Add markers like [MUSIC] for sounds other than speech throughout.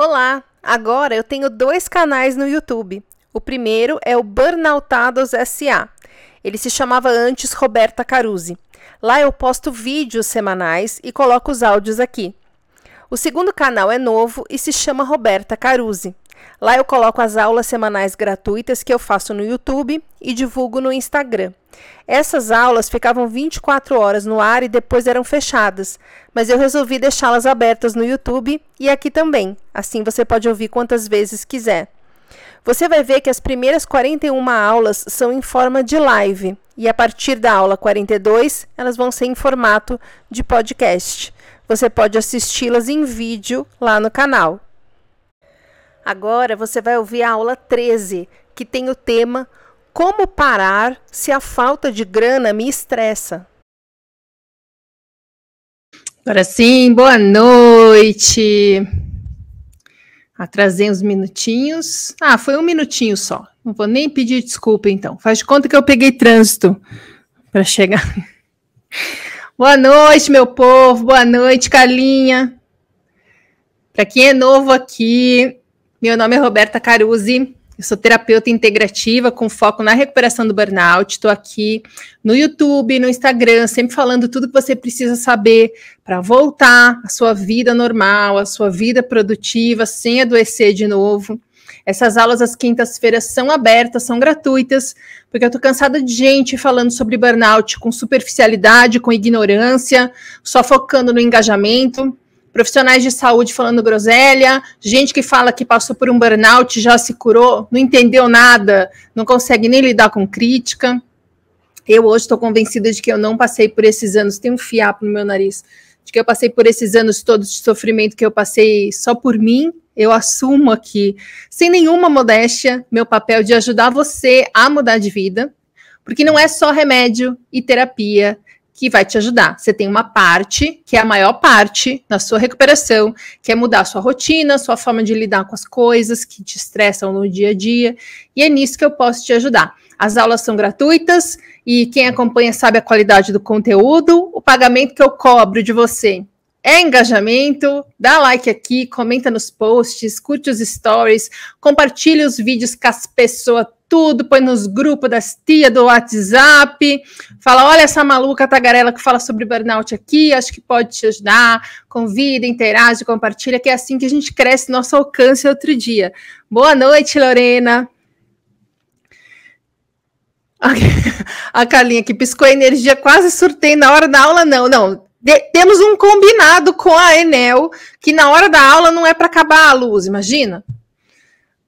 Olá! Agora eu tenho dois canais no YouTube. O primeiro é o Burnoutados SA. Ele se chamava antes Roberta Caruzi. Lá eu posto vídeos semanais e coloco os áudios aqui. O segundo canal é novo e se chama Roberta Caruzi. Lá eu coloco as aulas semanais gratuitas que eu faço no YouTube e divulgo no Instagram. Essas aulas ficavam 24 horas no ar e depois eram fechadas, mas eu resolvi deixá-las abertas no YouTube e aqui também. Assim você pode ouvir quantas vezes quiser. Você vai ver que as primeiras 41 aulas são em forma de live e a partir da aula 42 elas vão ser em formato de podcast. Você pode assisti-las em vídeo lá no canal. Agora você vai ouvir a aula 13, que tem o tema Como parar se a falta de grana me estressa. Agora sim, boa noite. Atrasei uns minutinhos. Ah, foi um minutinho só. Não vou nem pedir desculpa, então. Faz de conta que eu peguei trânsito para chegar. [LAUGHS] Boa noite, meu povo. Boa noite, Carlinha. Para quem é novo aqui, meu nome é Roberta Caruzi, eu sou terapeuta integrativa com foco na recuperação do burnout. Estou aqui no YouTube, no Instagram, sempre falando tudo que você precisa saber para voltar à sua vida normal, à sua vida produtiva, sem adoecer de novo. Essas aulas às quintas-feiras são abertas, são gratuitas, porque eu estou cansada de gente falando sobre burnout com superficialidade, com ignorância, só focando no engajamento profissionais de saúde falando groselha, gente que fala que passou por um burnout, já se curou, não entendeu nada, não consegue nem lidar com crítica. Eu hoje estou convencida de que eu não passei por esses anos, tem um fiapo no meu nariz, de que eu passei por esses anos todos de sofrimento que eu passei só por mim. Eu assumo aqui, sem nenhuma modéstia, meu papel de ajudar você a mudar de vida, porque não é só remédio e terapia que vai te ajudar. Você tem uma parte, que é a maior parte na sua recuperação, que é mudar a sua rotina, sua forma de lidar com as coisas que te estressam no dia a dia, e é nisso que eu posso te ajudar. As aulas são gratuitas e quem acompanha sabe a qualidade do conteúdo. O pagamento que eu cobro de você é engajamento. Dá like aqui, comenta nos posts, curte os stories, compartilhe os vídeos com as pessoas tudo, põe nos grupos das tia do WhatsApp, fala, olha essa maluca tagarela que fala sobre burnout aqui, acho que pode te ajudar, convida, interage, compartilha, que é assim que a gente cresce nosso alcance outro dia. Boa noite, Lorena. A Carlinha que piscou a energia, quase surtei na hora da aula, não, não. De, temos um combinado com a Enel, que na hora da aula não é para acabar a luz, imagina.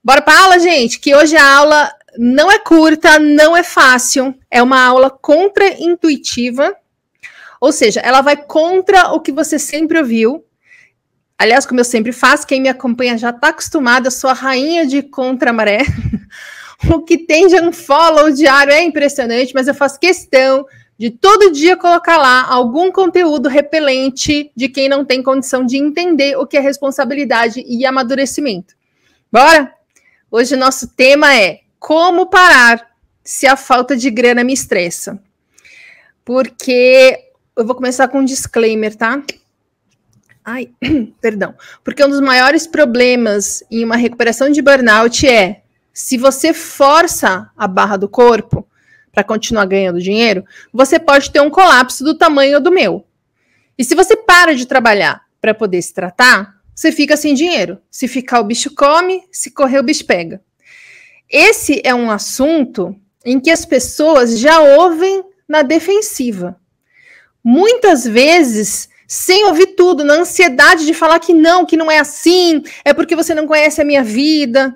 Bora para aula, gente, que hoje a aula não é curta, não é fácil, é uma aula contra-intuitiva, ou seja, ela vai contra o que você sempre ouviu. Aliás, como eu sempre faço, quem me acompanha já está acostumado, eu sou a rainha de contra-maré. [LAUGHS] o que tem de um follow diário é impressionante, mas eu faço questão de todo dia colocar lá algum conteúdo repelente de quem não tem condição de entender o que é responsabilidade e amadurecimento. Bora? Hoje nosso tema é como parar se a falta de grana me estressa? Porque eu vou começar com um disclaimer, tá? Ai, [CLEARS THROAT] perdão. Porque um dos maiores problemas em uma recuperação de burnout é se você força a barra do corpo para continuar ganhando dinheiro, você pode ter um colapso do tamanho do meu. E se você para de trabalhar para poder se tratar, você fica sem dinheiro. Se ficar, o bicho come, se correr, o bicho pega. Esse é um assunto em que as pessoas já ouvem na defensiva. Muitas vezes, sem ouvir tudo, na ansiedade de falar que não, que não é assim, é porque você não conhece a minha vida.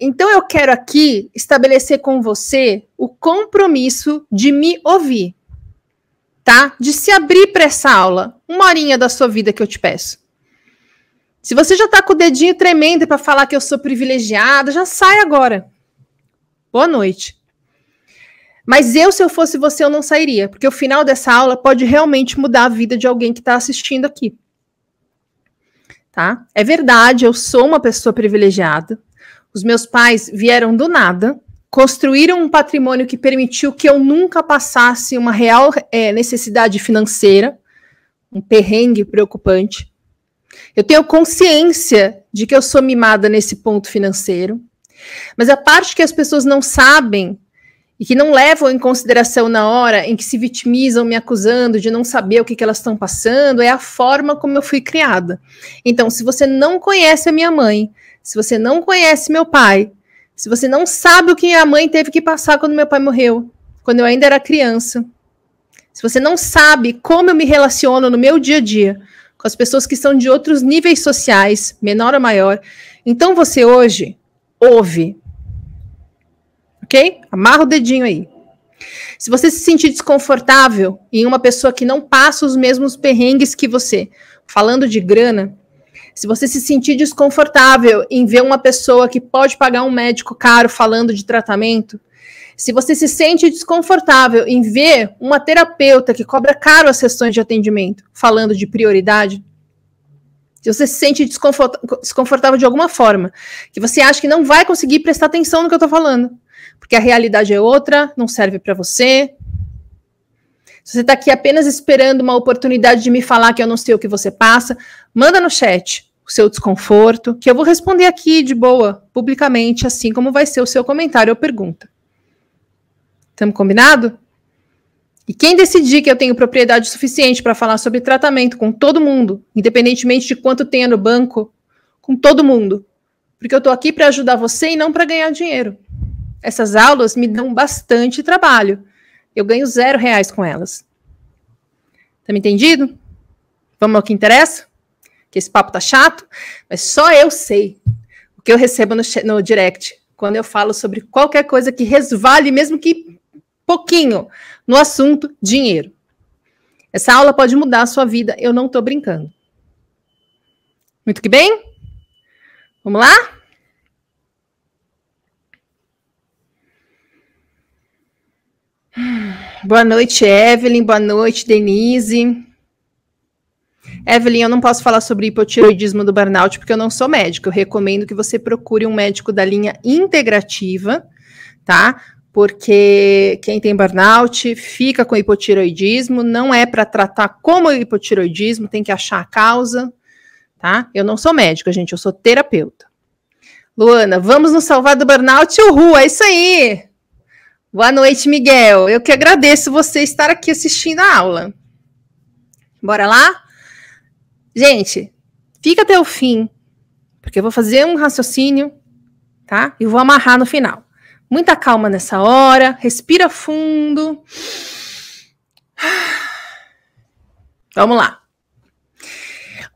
Então, eu quero aqui estabelecer com você o compromisso de me ouvir, tá? De se abrir para essa aula, uma horinha da sua vida que eu te peço. Se você já está com o dedinho tremendo para falar que eu sou privilegiada, já sai agora. Boa noite. Mas eu, se eu fosse você, eu não sairia, porque o final dessa aula pode realmente mudar a vida de alguém que está assistindo aqui. Tá? É verdade, eu sou uma pessoa privilegiada. Os meus pais vieram do nada, construíram um patrimônio que permitiu que eu nunca passasse uma real é, necessidade financeira, um perrengue preocupante. Eu tenho consciência de que eu sou mimada nesse ponto financeiro. Mas a parte que as pessoas não sabem e que não levam em consideração na hora em que se vitimizam me acusando de não saber o que, que elas estão passando é a forma como eu fui criada. Então, se você não conhece a minha mãe, se você não conhece meu pai, se você não sabe o que a mãe teve que passar quando meu pai morreu, quando eu ainda era criança, se você não sabe como eu me relaciono no meu dia a dia com as pessoas que são de outros níveis sociais, menor ou maior, então você hoje ouve ok? Amarra o dedinho aí. Se você se sentir desconfortável em uma pessoa que não passa os mesmos perrengues que você, falando de grana, se você se sentir desconfortável em ver uma pessoa que pode pagar um médico caro falando de tratamento, se você se sente desconfortável em ver uma terapeuta que cobra caro as sessões de atendimento falando de prioridade, se você se sente desconfortável de alguma forma, que você acha que não vai conseguir prestar atenção no que eu estou falando, porque a realidade é outra, não serve para você. Se você está aqui apenas esperando uma oportunidade de me falar que eu não sei o que você passa, manda no chat o seu desconforto, que eu vou responder aqui de boa, publicamente, assim como vai ser o seu comentário ou pergunta. Estamos combinado? E quem decidir que eu tenho propriedade suficiente para falar sobre tratamento com todo mundo, independentemente de quanto tenha no banco, com todo mundo, porque eu estou aqui para ajudar você e não para ganhar dinheiro. Essas aulas me dão bastante trabalho. Eu ganho zero reais com elas. Tá me entendido? Vamos ao que interessa? Que esse papo tá chato, mas só eu sei o que eu recebo no, no direct quando eu falo sobre qualquer coisa que resvale, mesmo que pouquinho, no assunto dinheiro. Essa aula pode mudar a sua vida, eu não estou brincando. Muito que bem? Vamos lá? Boa noite, Evelyn. Boa noite, Denise. Evelyn, eu não posso falar sobre hipotiroidismo do burnout porque eu não sou médica. Eu recomendo que você procure um médico da linha integrativa, tá? Porque quem tem burnout fica com hipotiroidismo, não é para tratar como hipotiroidismo, tem que achar a causa, tá? Eu não sou médica, gente, eu sou terapeuta. Luana, vamos nos salvar do burnout? Uhul, é isso aí! Boa noite, Miguel. Eu que agradeço você estar aqui assistindo a aula. Bora lá? Gente, fica até o fim, porque eu vou fazer um raciocínio, tá? E vou amarrar no final. Muita calma nessa hora, respira fundo. Vamos lá.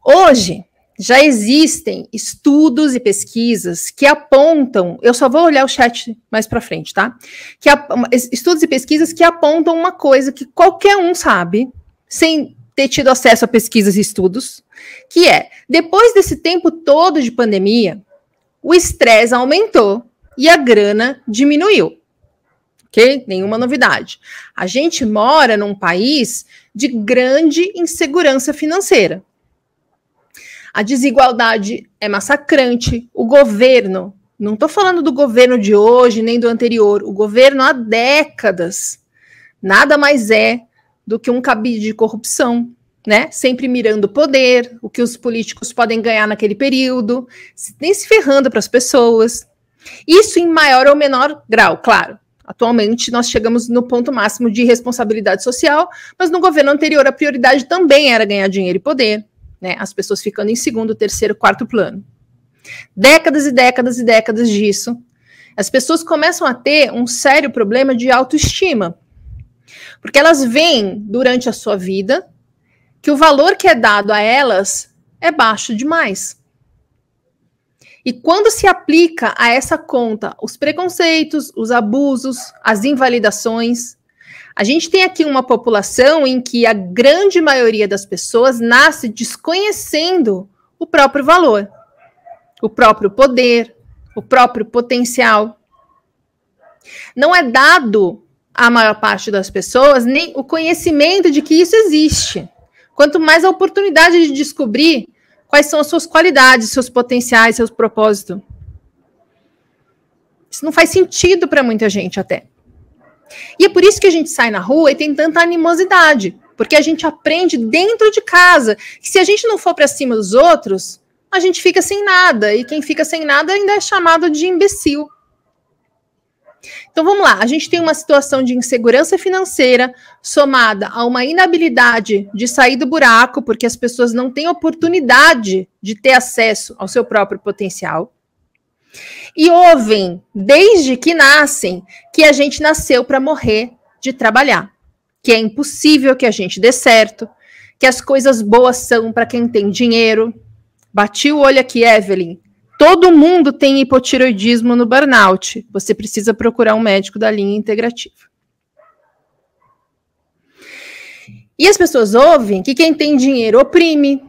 Hoje já existem estudos e pesquisas que apontam, eu só vou olhar o chat mais para frente, tá? Que estudos e pesquisas que apontam uma coisa que qualquer um sabe, sem ter tido acesso a pesquisas e estudos, que é, depois desse tempo todo de pandemia, o estresse aumentou e a grana diminuiu. Ok? Nenhuma novidade. A gente mora num país de grande insegurança financeira. A desigualdade é massacrante. O governo, não estou falando do governo de hoje nem do anterior, o governo há décadas nada mais é do que um cabide de corrupção, né? Sempre mirando o poder, o que os políticos podem ganhar naquele período, nem se ferrando para as pessoas. Isso em maior ou menor grau, claro. Atualmente nós chegamos no ponto máximo de responsabilidade social, mas no governo anterior a prioridade também era ganhar dinheiro e poder né? As pessoas ficando em segundo, terceiro, quarto plano. Décadas e décadas e décadas disso. As pessoas começam a ter um sério problema de autoestima. Porque elas veem durante a sua vida que o valor que é dado a elas é baixo demais. E quando se aplica a essa conta os preconceitos, os abusos, as invalidações, a gente tem aqui uma população em que a grande maioria das pessoas nasce desconhecendo o próprio valor, o próprio poder, o próprio potencial. Não é dado à maior parte das pessoas nem o conhecimento de que isso existe. Quanto mais a oportunidade de descobrir quais são as suas qualidades, seus potenciais, seus propósitos. Isso não faz sentido para muita gente até. E é por isso que a gente sai na rua e tem tanta animosidade. porque a gente aprende dentro de casa que se a gente não for para cima dos outros, a gente fica sem nada, e quem fica sem nada ainda é chamado de imbecil. Então vamos lá, a gente tem uma situação de insegurança financeira somada a uma inabilidade de sair do buraco, porque as pessoas não têm oportunidade de ter acesso ao seu próprio potencial. E ouvem, desde que nascem, que a gente nasceu para morrer de trabalhar, que é impossível que a gente dê certo, que as coisas boas são para quem tem dinheiro. Bati o olho aqui, Evelyn. Todo mundo tem hipotiroidismo no burnout. Você precisa procurar um médico da linha integrativa. E as pessoas ouvem que quem tem dinheiro oprime,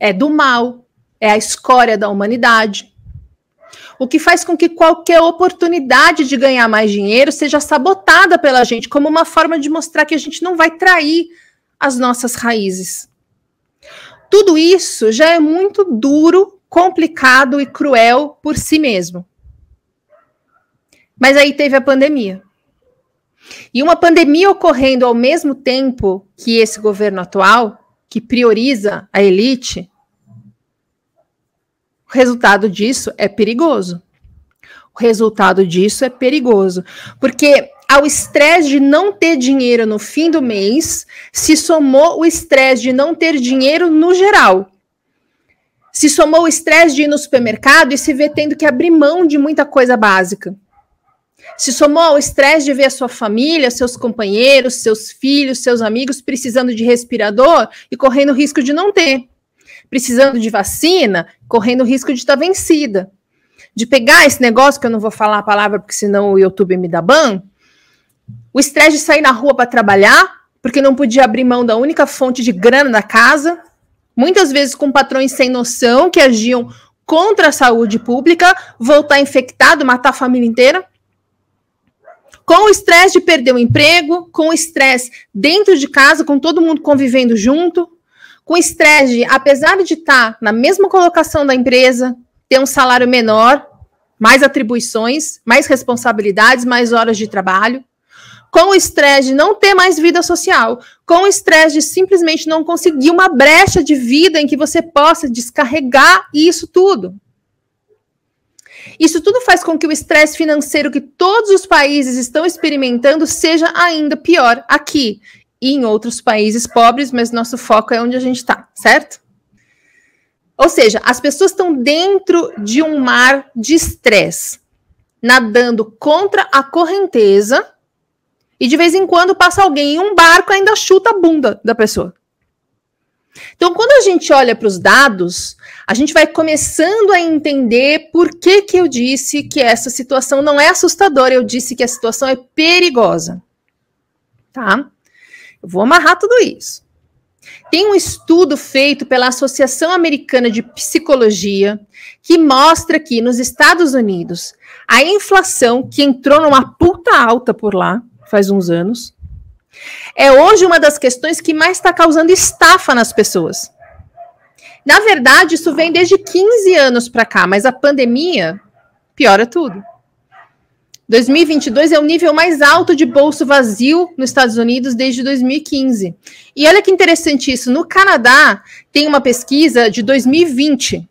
é do mal, é a escória da humanidade. O que faz com que qualquer oportunidade de ganhar mais dinheiro seja sabotada pela gente, como uma forma de mostrar que a gente não vai trair as nossas raízes. Tudo isso já é muito duro complicado e cruel por si mesmo. Mas aí teve a pandemia. E uma pandemia ocorrendo ao mesmo tempo que esse governo atual, que prioriza a elite, o resultado disso é perigoso. O resultado disso é perigoso, porque ao estresse de não ter dinheiro no fim do mês, se somou o estresse de não ter dinheiro no geral. Se somou o estresse de ir no supermercado e se vê tendo que abrir mão de muita coisa básica. Se somou o estresse de ver a sua família, seus companheiros, seus filhos, seus amigos precisando de respirador e correndo risco de não ter. Precisando de vacina, correndo risco de estar tá vencida. De pegar esse negócio, que eu não vou falar a palavra porque senão o YouTube me dá ban. O estresse de sair na rua para trabalhar, porque não podia abrir mão da única fonte de grana da casa muitas vezes com patrões sem noção que agiam contra a saúde pública, voltar infectado, matar a família inteira. Com o estresse de perder o emprego, com o estresse dentro de casa, com todo mundo convivendo junto, com o estresse de, apesar de estar na mesma colocação da empresa, ter um salário menor, mais atribuições, mais responsabilidades, mais horas de trabalho com o estresse de não ter mais vida social, com o estresse de simplesmente não conseguir uma brecha de vida em que você possa descarregar isso tudo. Isso tudo faz com que o estresse financeiro que todos os países estão experimentando seja ainda pior aqui e em outros países pobres, mas nosso foco é onde a gente está, certo? Ou seja, as pessoas estão dentro de um mar de estresse, nadando contra a correnteza e de vez em quando passa alguém em um barco e ainda chuta a bunda da pessoa. Então, quando a gente olha para os dados, a gente vai começando a entender por que, que eu disse que essa situação não é assustadora, eu disse que a situação é perigosa. Tá? Eu vou amarrar tudo isso. Tem um estudo feito pela Associação Americana de Psicologia que mostra que nos Estados Unidos a inflação, que entrou numa puta alta por lá, faz uns anos. É hoje uma das questões que mais está causando estafa nas pessoas. Na verdade, isso vem desde 15 anos para cá, mas a pandemia piora tudo. 2022 é o nível mais alto de bolso vazio nos Estados Unidos desde 2015. E olha que interessante isso. No Canadá, tem uma pesquisa de 2020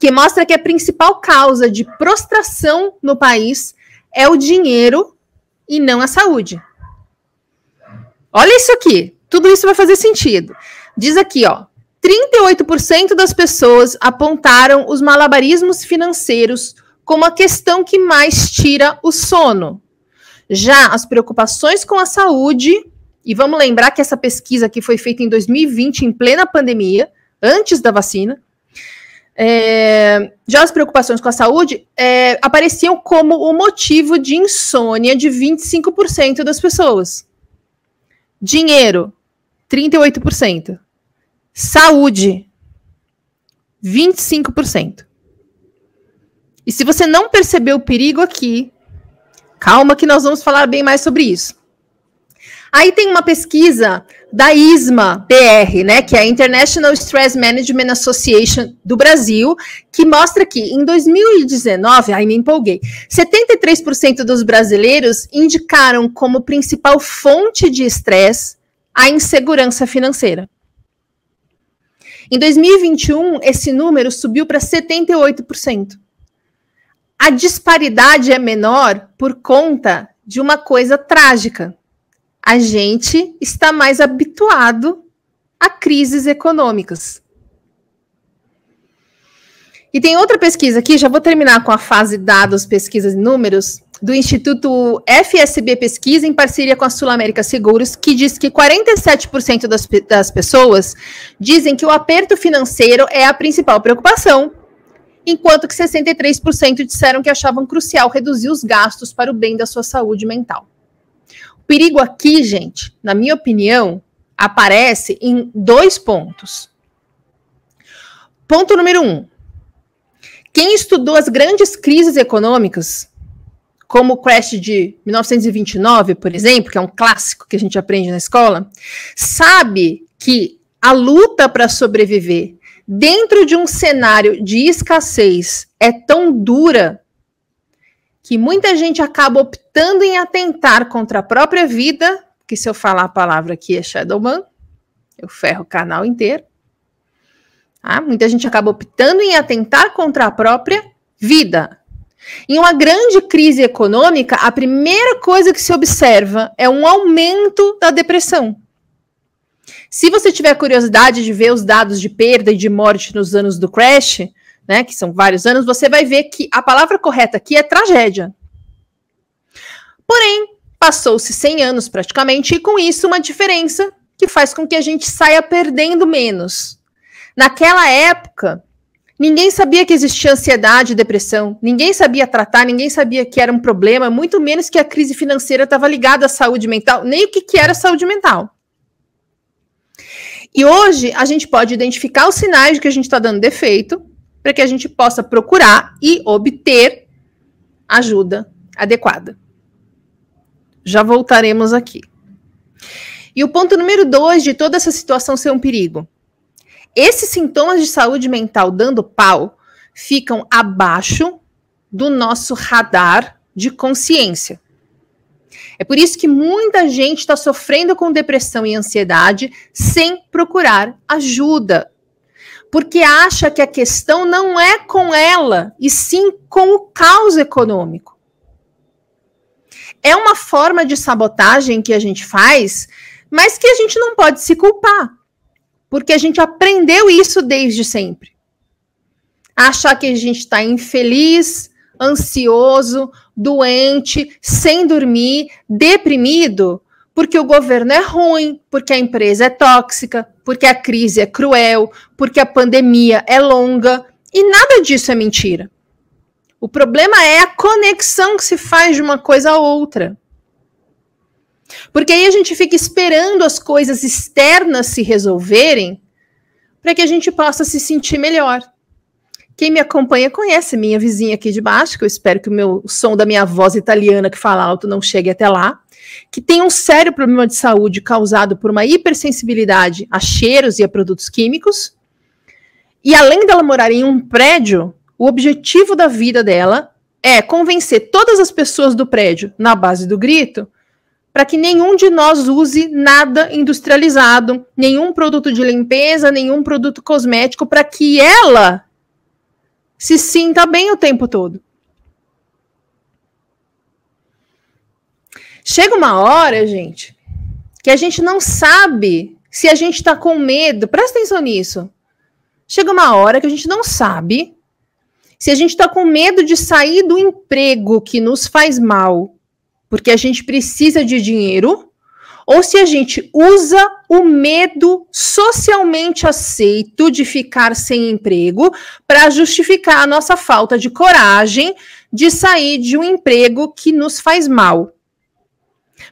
que mostra que a principal causa de prostração no país é o dinheiro e não a saúde. Olha isso aqui. Tudo isso vai fazer sentido. Diz aqui, ó. 38% das pessoas apontaram os malabarismos financeiros como a questão que mais tira o sono. Já as preocupações com a saúde, e vamos lembrar que essa pesquisa aqui foi feita em 2020, em plena pandemia, antes da vacina, é, já as preocupações com a saúde é, apareciam como o motivo de insônia de 25% das pessoas. Dinheiro, 38%. Saúde, 25%. E se você não percebeu o perigo aqui, calma que nós vamos falar bem mais sobre isso. Aí tem uma pesquisa da ISMA BR, né, que é a International Stress Management Association do Brasil, que mostra que em 2019, aí me empolguei, 73% dos brasileiros indicaram como principal fonte de estresse a insegurança financeira. Em 2021, esse número subiu para 78%. A disparidade é menor por conta de uma coisa trágica. A gente está mais habituado a crises econômicas. E tem outra pesquisa aqui, já vou terminar com a fase dados, pesquisas e números, do Instituto FSB Pesquisa, em parceria com a Sul América Seguros, que diz que 47% das, das pessoas dizem que o aperto financeiro é a principal preocupação, enquanto que 63% disseram que achavam crucial reduzir os gastos para o bem da sua saúde mental. Perigo aqui, gente, na minha opinião, aparece em dois pontos. Ponto número um: quem estudou as grandes crises econômicas, como o crash de 1929, por exemplo, que é um clássico que a gente aprende na escola, sabe que a luta para sobreviver dentro de um cenário de escassez é tão dura que muita gente acaba optando em atentar contra a própria vida, que se eu falar a palavra aqui é Shadowman, eu ferro o canal inteiro. Ah, muita gente acaba optando em atentar contra a própria vida. Em uma grande crise econômica, a primeira coisa que se observa é um aumento da depressão. Se você tiver curiosidade de ver os dados de perda e de morte nos anos do crash, né, que são vários anos, você vai ver que a palavra correta aqui é tragédia. Porém, passou-se 100 anos praticamente e com isso uma diferença que faz com que a gente saia perdendo menos. Naquela época, ninguém sabia que existia ansiedade e depressão, ninguém sabia tratar, ninguém sabia que era um problema, muito menos que a crise financeira estava ligada à saúde mental, nem o que, que era saúde mental. E hoje a gente pode identificar os sinais de que a gente está dando defeito para que a gente possa procurar e obter ajuda adequada. Já voltaremos aqui. E o ponto número dois de toda essa situação ser um perigo esses sintomas de saúde mental dando pau ficam abaixo do nosso radar de consciência. É por isso que muita gente está sofrendo com depressão e ansiedade sem procurar ajuda. Porque acha que a questão não é com ela, e sim com o caos econômico. É uma forma de sabotagem que a gente faz, mas que a gente não pode se culpar porque a gente aprendeu isso desde sempre. Achar que a gente está infeliz, ansioso, doente, sem dormir, deprimido, porque o governo é ruim, porque a empresa é tóxica, porque a crise é cruel, porque a pandemia é longa, e nada disso é mentira. O problema é a conexão que se faz de uma coisa a outra. Porque aí a gente fica esperando as coisas externas se resolverem para que a gente possa se sentir melhor. Quem me acompanha conhece minha vizinha aqui de baixo, que eu espero que o meu o som da minha voz italiana que fala alto não chegue até lá, que tem um sério problema de saúde causado por uma hipersensibilidade a cheiros e a produtos químicos. E além dela morar em um prédio, o objetivo da vida dela é convencer todas as pessoas do prédio, na base do grito, para que nenhum de nós use nada industrializado, nenhum produto de limpeza, nenhum produto cosmético, para que ela se sinta bem o tempo todo. Chega uma hora, gente, que a gente não sabe se a gente está com medo. Presta atenção nisso. Chega uma hora que a gente não sabe se a gente está com medo de sair do emprego que nos faz mal porque a gente precisa de dinheiro, ou se a gente usa o medo socialmente aceito de ficar sem emprego para justificar a nossa falta de coragem de sair de um emprego que nos faz mal.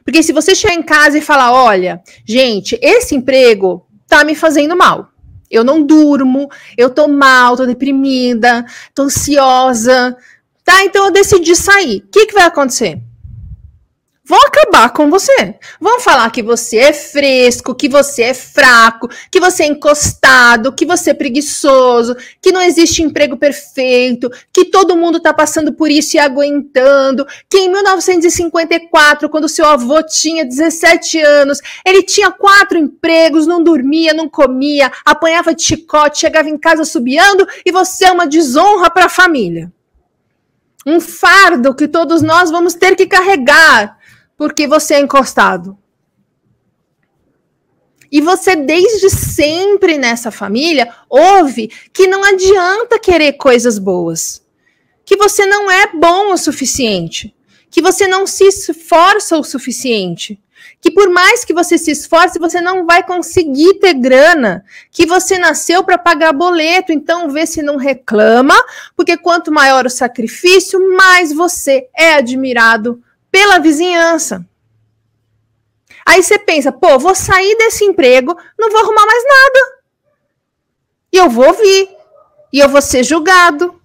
Porque se você chegar em casa e falar, olha, gente, esse emprego tá me fazendo mal. Eu não durmo, eu tô mal, tô deprimida, tô ansiosa. Tá, então eu decidi sair. O que, que vai acontecer? Vão acabar com você. Vão falar que você é fresco, que você é fraco, que você é encostado, que você é preguiçoso, que não existe emprego perfeito, que todo mundo está passando por isso e aguentando, que em 1954, quando seu avô tinha 17 anos, ele tinha quatro empregos, não dormia, não comia, apanhava de chicote, chegava em casa subiando e você é uma desonra para a família. Um fardo que todos nós vamos ter que carregar porque você é encostado. E você, desde sempre nessa família, ouve que não adianta querer coisas boas. Que você não é bom o suficiente. Que você não se esforça o suficiente. Que por mais que você se esforce, você não vai conseguir ter grana. Que você nasceu para pagar boleto. Então, vê se não reclama, porque quanto maior o sacrifício, mais você é admirado pela vizinhança. Aí você pensa, pô, vou sair desse emprego, não vou arrumar mais nada. E eu vou vir. E eu vou ser julgado.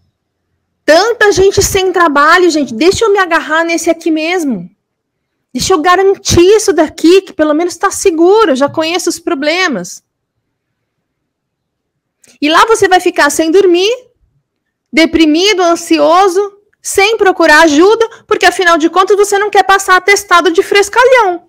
Tanta gente sem trabalho, gente. Deixa eu me agarrar nesse aqui mesmo. Deixa eu garantir isso daqui, que pelo menos está seguro, já conheço os problemas. E lá você vai ficar sem dormir, deprimido, ansioso, sem procurar ajuda, porque afinal de contas você não quer passar atestado de frescalhão.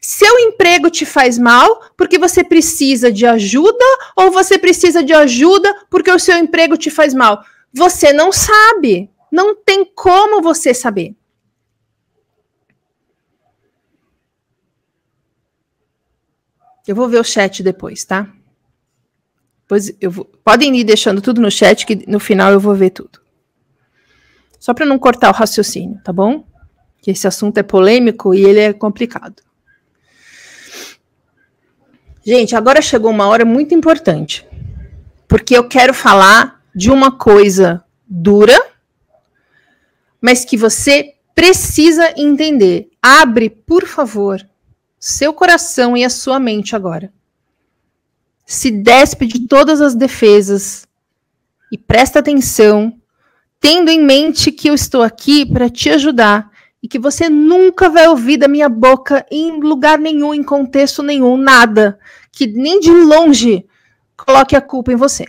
Seu emprego te faz mal porque você precisa de ajuda ou você precisa de ajuda porque o seu emprego te faz mal? Você não sabe. Não tem como você saber. Eu vou ver o chat depois, tá? Pois eu vou, podem ir deixando tudo no chat que no final eu vou ver tudo. Só para não cortar o raciocínio, tá bom? Que esse assunto é polêmico e ele é complicado. Gente, agora chegou uma hora muito importante, porque eu quero falar de uma coisa dura, mas que você precisa entender. Abre, por favor, seu coração e a sua mente agora. Se despe de todas as defesas e presta atenção, tendo em mente que eu estou aqui para te ajudar e que você nunca vai ouvir da minha boca em lugar nenhum, em contexto nenhum, nada que nem de longe coloque a culpa em você.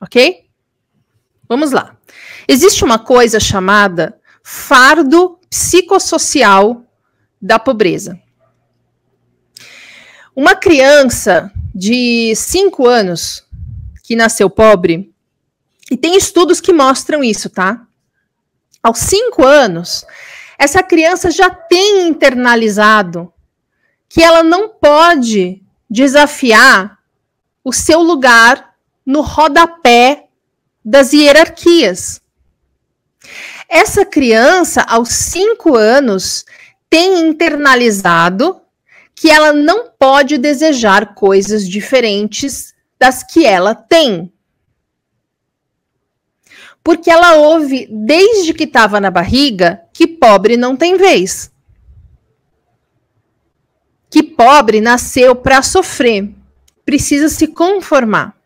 Ok? Vamos lá. Existe uma coisa chamada fardo psicossocial da pobreza. Uma criança de 5 anos que nasceu pobre, e tem estudos que mostram isso, tá? Aos 5 anos, essa criança já tem internalizado que ela não pode desafiar o seu lugar no rodapé das hierarquias. Essa criança, aos cinco anos, tem internalizado que ela não pode desejar coisas diferentes das que ela tem. Porque ela ouve, desde que estava na barriga, que pobre não tem vez que pobre nasceu para sofrer, precisa se conformar.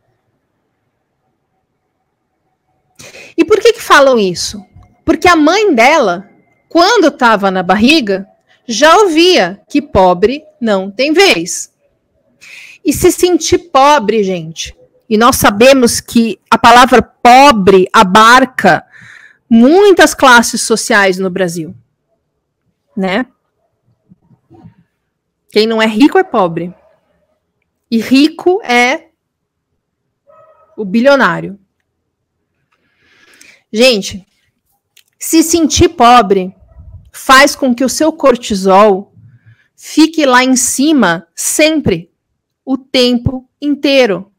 E por que, que falam isso? Porque a mãe dela, quando estava na barriga, já ouvia que pobre não tem vez. E se sentir pobre, gente, e nós sabemos que a palavra pobre abarca muitas classes sociais no Brasil, né? Quem não é rico é pobre. E rico é o bilionário. Gente, se sentir pobre faz com que o seu cortisol fique lá em cima sempre, o tempo inteiro.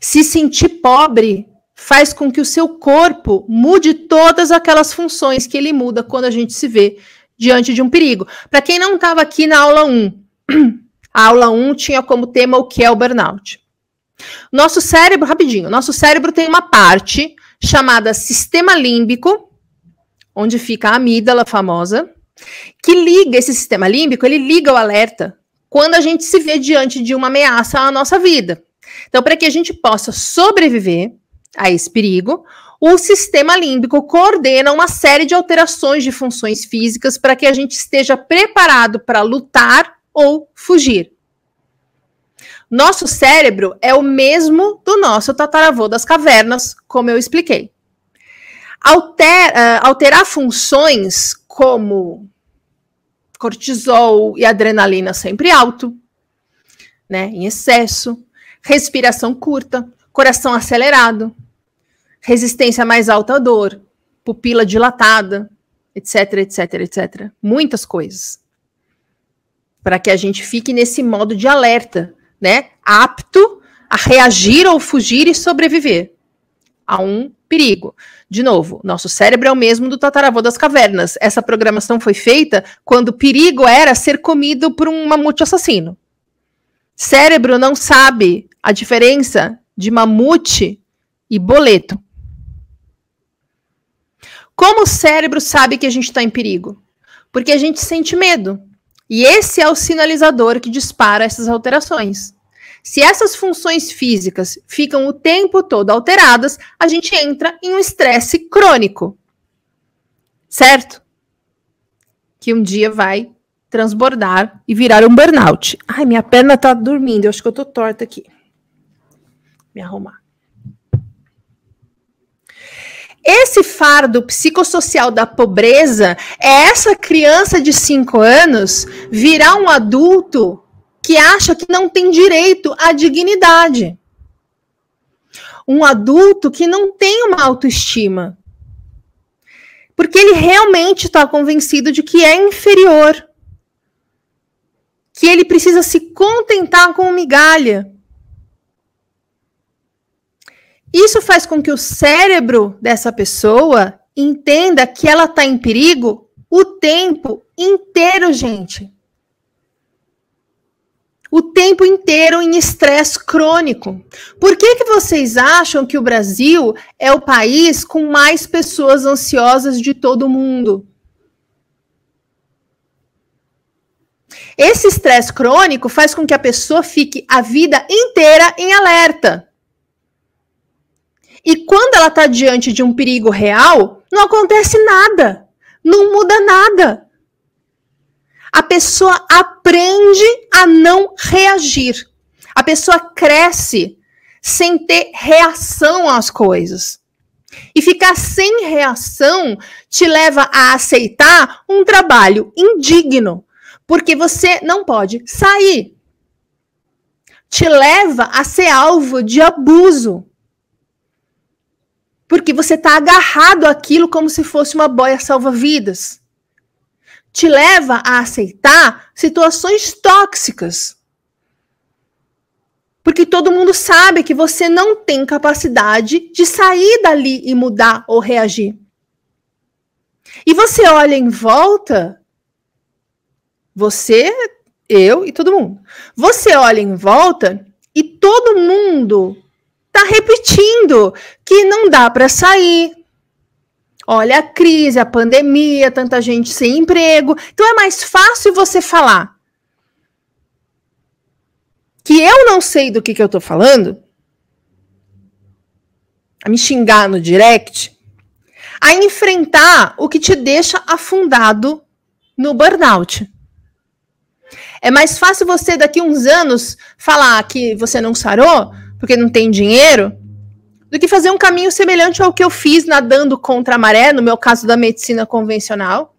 Se sentir pobre faz com que o seu corpo mude todas aquelas funções que ele muda quando a gente se vê diante de um perigo. Para quem não estava aqui na aula 1, [CLEARS THROAT] a aula 1 tinha como tema o que é o burnout. Nosso cérebro, rapidinho, nosso cérebro tem uma parte chamada sistema límbico, onde fica a amígdala famosa, que liga esse sistema límbico, ele liga o alerta quando a gente se vê diante de uma ameaça à nossa vida. Então, para que a gente possa sobreviver a esse perigo, O sistema límbico coordena uma série de alterações de funções físicas para que a gente esteja preparado para lutar ou fugir. Nosso cérebro é o mesmo do nosso tataravô das cavernas, como eu expliquei. Alter, uh, alterar funções como cortisol e adrenalina sempre alto, né, em excesso, respiração curta, coração acelerado, resistência mais alta à dor, pupila dilatada, etc, etc, etc. Muitas coisas. Para que a gente fique nesse modo de alerta né, apto a reagir ou fugir e sobreviver a um perigo. De novo, nosso cérebro é o mesmo do tataravô das cavernas. Essa programação foi feita quando o perigo era ser comido por um mamute assassino. Cérebro não sabe a diferença de mamute e boleto. Como o cérebro sabe que a gente está em perigo? Porque a gente sente medo. E esse é o sinalizador que dispara essas alterações. Se essas funções físicas ficam o tempo todo alteradas, a gente entra em um estresse crônico. Certo? Que um dia vai transbordar e virar um burnout. Ai, minha perna tá dormindo, eu acho que eu tô torta aqui. Me arrumar. Esse fardo psicossocial da pobreza é essa criança de 5 anos virar um adulto que acha que não tem direito à dignidade. Um adulto que não tem uma autoestima. Porque ele realmente está convencido de que é inferior. Que ele precisa se contentar com migalha. Isso faz com que o cérebro dessa pessoa entenda que ela está em perigo o tempo inteiro, gente o tempo inteiro em estresse crônico. Por que, que vocês acham que o Brasil é o país com mais pessoas ansiosas de todo o mundo? Esse estresse crônico faz com que a pessoa fique a vida inteira em alerta. E quando ela está diante de um perigo real, não acontece nada, não muda nada a pessoa aprende a não reagir. A pessoa cresce sem ter reação às coisas. E ficar sem reação te leva a aceitar um trabalho indigno, porque você não pode sair. Te leva a ser alvo de abuso. Porque você está agarrado àquilo como se fosse uma boia salva-vidas te leva a aceitar situações tóxicas. Porque todo mundo sabe que você não tem capacidade de sair dali e mudar ou reagir. E você olha em volta, você, eu e todo mundo. Você olha em volta e todo mundo está repetindo que não dá para sair, Olha a crise, a pandemia, tanta gente sem emprego. Então é mais fácil você falar que eu não sei do que, que eu tô falando, a me xingar no direct, a enfrentar o que te deixa afundado no burnout. É mais fácil você, daqui uns anos, falar que você não sarou porque não tem dinheiro do que fazer um caminho semelhante ao que eu fiz nadando contra a maré, no meu caso da medicina convencional,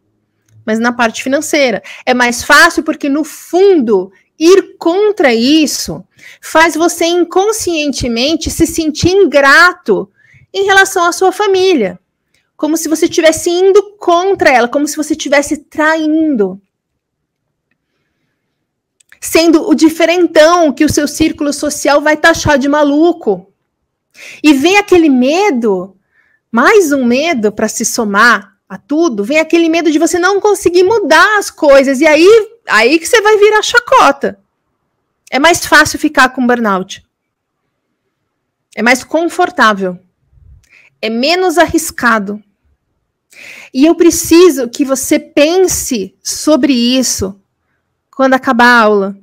mas na parte financeira. É mais fácil porque, no fundo, ir contra isso faz você inconscientemente se sentir ingrato em relação à sua família. Como se você estivesse indo contra ela, como se você estivesse traindo. Sendo o diferentão que o seu círculo social vai taxar de maluco. E vem aquele medo, mais um medo para se somar a tudo, vem aquele medo de você não conseguir mudar as coisas. E aí, aí que você vai virar chacota. É mais fácil ficar com burnout. É mais confortável. É menos arriscado. E eu preciso que você pense sobre isso quando acabar a aula.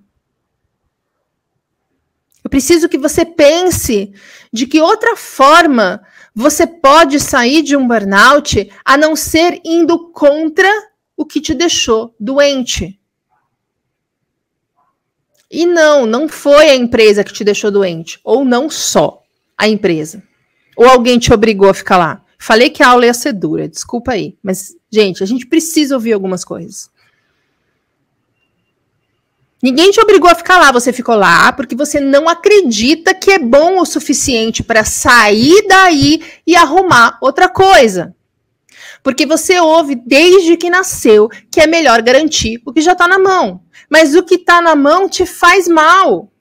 Preciso que você pense de que outra forma você pode sair de um burnout a não ser indo contra o que te deixou doente. E não, não foi a empresa que te deixou doente, ou não só a empresa. Ou alguém te obrigou a ficar lá. Falei que a aula ia ser dura, desculpa aí, mas gente, a gente precisa ouvir algumas coisas. Ninguém te obrigou a ficar lá, você ficou lá porque você não acredita que é bom o suficiente para sair daí e arrumar outra coisa. Porque você ouve desde que nasceu que é melhor garantir o que já está na mão. Mas o que está na mão te faz mal.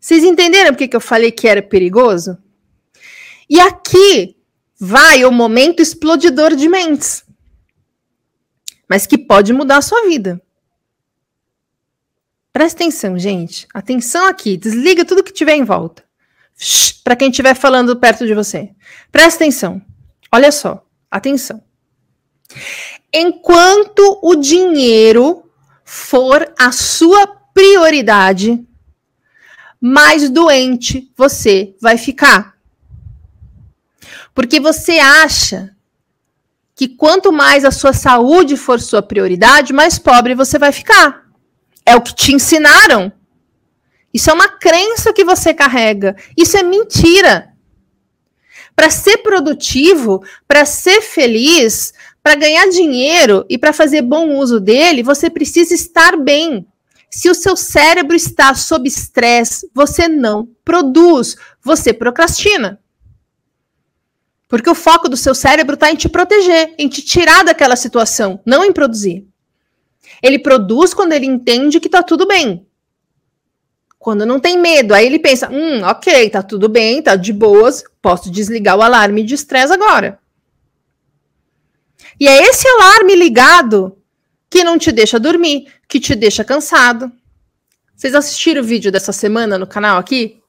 Vocês entenderam por que eu falei que era perigoso? E aqui vai o momento explodidor de mentes. Mas que pode mudar a sua vida. Presta atenção, gente. Atenção aqui. Desliga tudo que tiver em volta. Para quem estiver falando perto de você. Presta atenção. Olha só. Atenção. Enquanto o dinheiro for a sua prioridade, mais doente você vai ficar. Porque você acha que quanto mais a sua saúde for sua prioridade, mais pobre você vai ficar. É o que te ensinaram. Isso é uma crença que você carrega. Isso é mentira. Para ser produtivo, para ser feliz, para ganhar dinheiro e para fazer bom uso dele, você precisa estar bem. Se o seu cérebro está sob estresse, você não produz, você procrastina. Porque o foco do seu cérebro está em te proteger, em te tirar daquela situação, não em produzir. Ele produz quando ele entende que tá tudo bem. Quando não tem medo, aí ele pensa: hum, ok, tá tudo bem, tá de boas, posso desligar o alarme de estresse agora. E é esse alarme ligado que não te deixa dormir, que te deixa cansado. Vocês assistiram o vídeo dessa semana no canal aqui?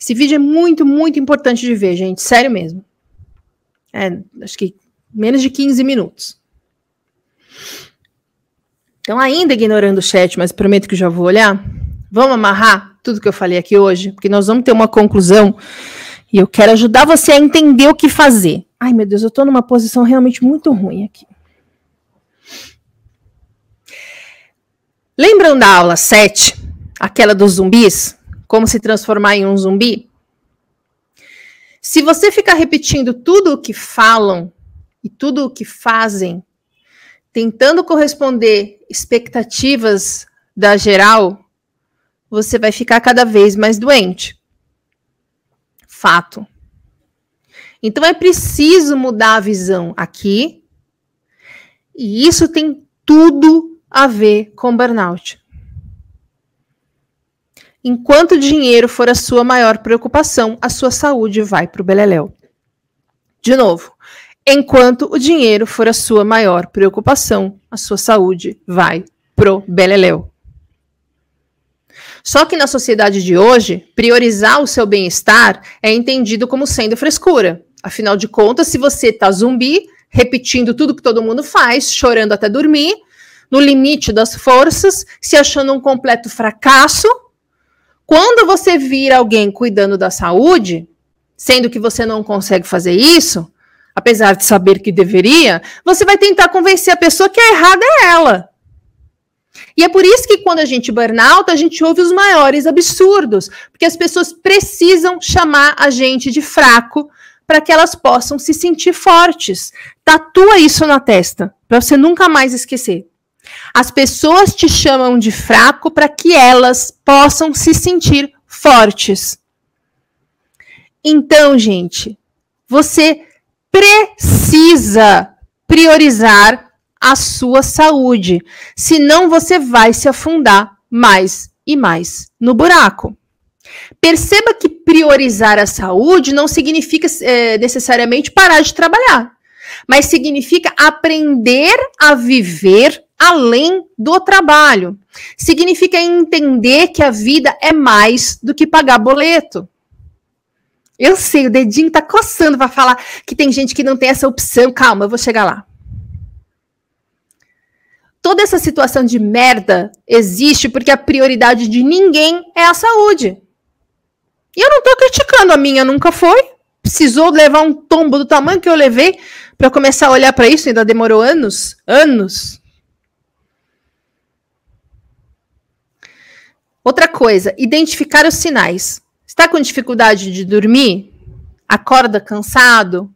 Esse vídeo é muito, muito importante de ver, gente. Sério mesmo. É, acho que menos de 15 minutos. Então, ainda ignorando o chat, mas prometo que já vou olhar, vamos amarrar tudo que eu falei aqui hoje, porque nós vamos ter uma conclusão e eu quero ajudar você a entender o que fazer. Ai, meu Deus, eu estou numa posição realmente muito ruim aqui. Lembram da aula 7, aquela dos zumbis? Como se transformar em um zumbi? Se você ficar repetindo tudo o que falam e tudo o que fazem tentando corresponder expectativas da geral, você vai ficar cada vez mais doente. Fato. Então é preciso mudar a visão aqui. E isso tem tudo a ver com burnout. Enquanto o dinheiro for a sua maior preocupação, a sua saúde vai para o beleléu. De novo, Enquanto o dinheiro for a sua maior preocupação, a sua saúde vai pro beleléu. Só que na sociedade de hoje, priorizar o seu bem-estar é entendido como sendo frescura. Afinal de contas, se você tá zumbi, repetindo tudo que todo mundo faz, chorando até dormir, no limite das forças, se achando um completo fracasso, quando você vira alguém cuidando da saúde, sendo que você não consegue fazer isso, apesar de saber que deveria, você vai tentar convencer a pessoa que a errada é ela. E é por isso que quando a gente burnout, a gente ouve os maiores absurdos, porque as pessoas precisam chamar a gente de fraco para que elas possam se sentir fortes. Tatua isso na testa, para você nunca mais esquecer. As pessoas te chamam de fraco para que elas possam se sentir fortes. Então, gente, você precisa priorizar a sua saúde, senão você vai se afundar mais e mais no buraco. Perceba que priorizar a saúde não significa é, necessariamente parar de trabalhar, mas significa aprender a viver além do trabalho. Significa entender que a vida é mais do que pagar boleto. Eu sei, o dedinho tá coçando para falar que tem gente que não tem essa opção. Calma, eu vou chegar lá. Toda essa situação de merda existe porque a prioridade de ninguém é a saúde. E eu não tô criticando, a minha nunca foi. precisou levar um tombo do tamanho que eu levei para começar a olhar para isso, ainda demorou anos, anos. Outra coisa, identificar os sinais. Está com dificuldade de dormir? Acorda cansado?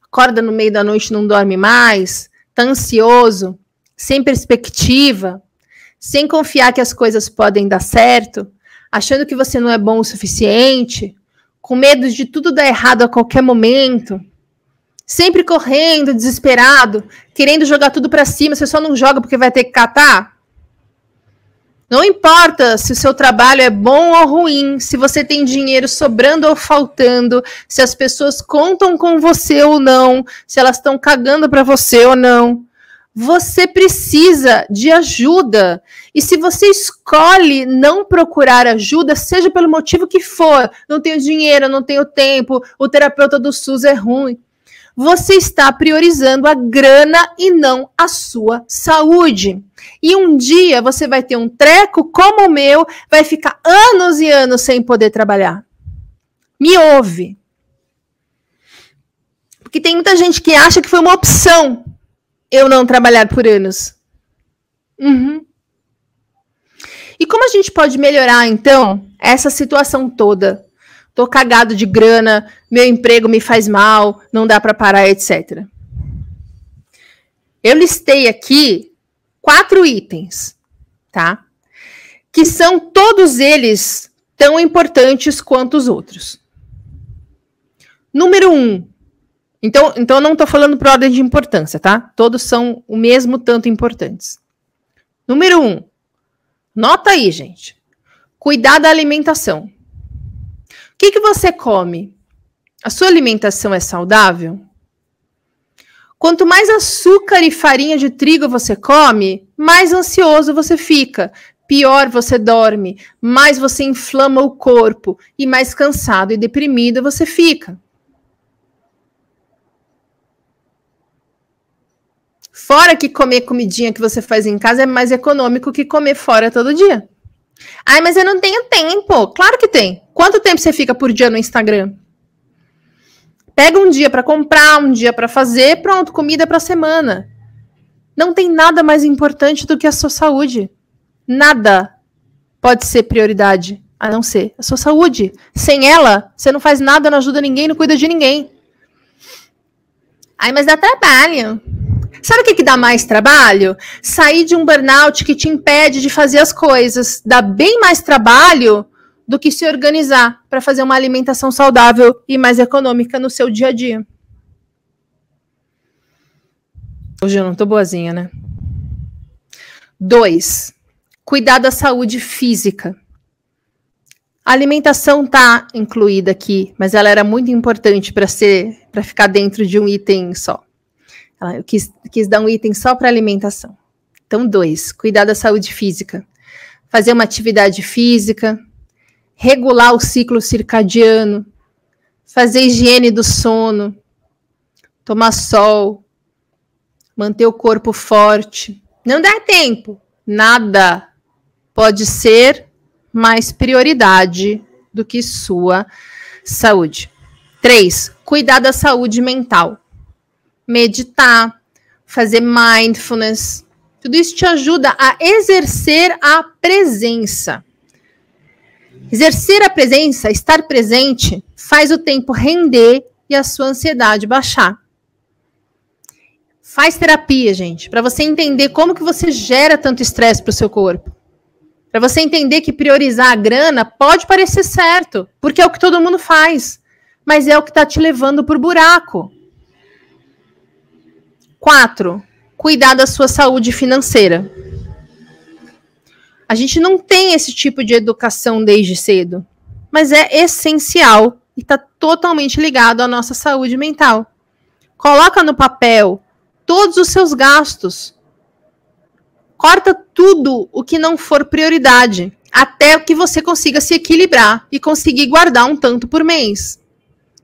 Acorda no meio da noite e não dorme mais? Está ansioso? Sem perspectiva? Sem confiar que as coisas podem dar certo? Achando que você não é bom o suficiente? Com medo de tudo dar errado a qualquer momento? Sempre correndo, desesperado, querendo jogar tudo para cima, você só não joga porque vai ter que catar? Não importa se o seu trabalho é bom ou ruim, se você tem dinheiro sobrando ou faltando, se as pessoas contam com você ou não, se elas estão cagando para você ou não. Você precisa de ajuda. E se você escolhe não procurar ajuda, seja pelo motivo que for, não tenho dinheiro, não tenho tempo, o terapeuta do SUS é ruim, você está priorizando a grana e não a sua saúde. E um dia você vai ter um treco como o meu, vai ficar anos e anos sem poder trabalhar. Me ouve. Porque tem muita gente que acha que foi uma opção eu não trabalhar por anos. Uhum. E como a gente pode melhorar, então, essa situação toda? Tô cagado de grana, meu emprego me faz mal, não dá para parar, etc. Eu listei aqui quatro itens, tá? Que são todos eles tão importantes quanto os outros. Número um. Então, então eu não estou falando por ordem de importância, tá? Todos são o mesmo tanto importantes. Número um. Nota aí, gente. Cuidar da alimentação. O que, que você come? A sua alimentação é saudável? Quanto mais açúcar e farinha de trigo você come, mais ansioso você fica, pior você dorme, mais você inflama o corpo e mais cansado e deprimido você fica. Fora que comer comidinha que você faz em casa é mais econômico que comer fora todo dia. Ai, mas eu não tenho tempo. Claro que tem. Quanto tempo você fica por dia no Instagram? Pega um dia para comprar, um dia para fazer, pronto, comida para semana. Não tem nada mais importante do que a sua saúde. Nada pode ser prioridade, a não ser a sua saúde. Sem ela, você não faz nada, não ajuda ninguém, não cuida de ninguém. Ai, mas dá trabalho. Sabe o que, que dá mais trabalho? Sair de um burnout que te impede de fazer as coisas. Dá bem mais trabalho do que se organizar para fazer uma alimentação saudável e mais econômica no seu dia a dia. Hoje eu não tô boazinha, né? Dois, cuidar da saúde física. A alimentação tá incluída aqui, mas ela era muito importante para ser, para ficar dentro de um item só. Eu quis, quis dar um item só para alimentação. Então, dois, cuidar da saúde física. Fazer uma atividade física, regular o ciclo circadiano, fazer higiene do sono, tomar sol, manter o corpo forte. Não dá tempo. Nada pode ser mais prioridade do que sua saúde. Três, cuidar da saúde mental meditar, fazer mindfulness. Tudo isso te ajuda a exercer a presença. Exercer a presença, estar presente, faz o tempo render e a sua ansiedade baixar. Faz terapia, gente, para você entender como que você gera tanto estresse para o seu corpo. Para você entender que priorizar a grana pode parecer certo, porque é o que todo mundo faz, mas é o que está te levando por buraco. Quatro, cuidar da sua saúde financeira. A gente não tem esse tipo de educação desde cedo, mas é essencial e está totalmente ligado à nossa saúde mental. Coloca no papel todos os seus gastos. Corta tudo o que não for prioridade, até que você consiga se equilibrar e conseguir guardar um tanto por mês.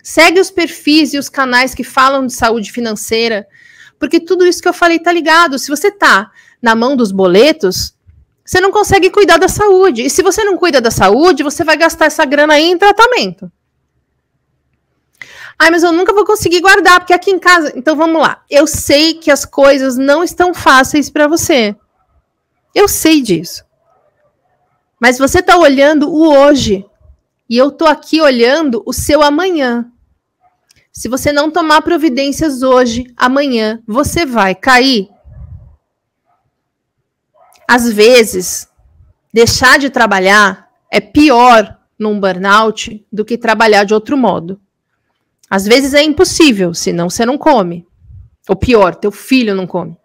Segue os perfis e os canais que falam de saúde financeira, porque tudo isso que eu falei tá ligado. Se você tá na mão dos boletos, você não consegue cuidar da saúde. E se você não cuida da saúde, você vai gastar essa grana aí em tratamento. Ai, mas eu nunca vou conseguir guardar, porque aqui em casa. Então vamos lá. Eu sei que as coisas não estão fáceis para você. Eu sei disso. Mas você está olhando o hoje. E eu tô aqui olhando o seu amanhã. Se você não tomar providências hoje, amanhã você vai cair. Às vezes, deixar de trabalhar é pior num burnout do que trabalhar de outro modo. Às vezes é impossível, senão você não come. Ou pior, teu filho não come.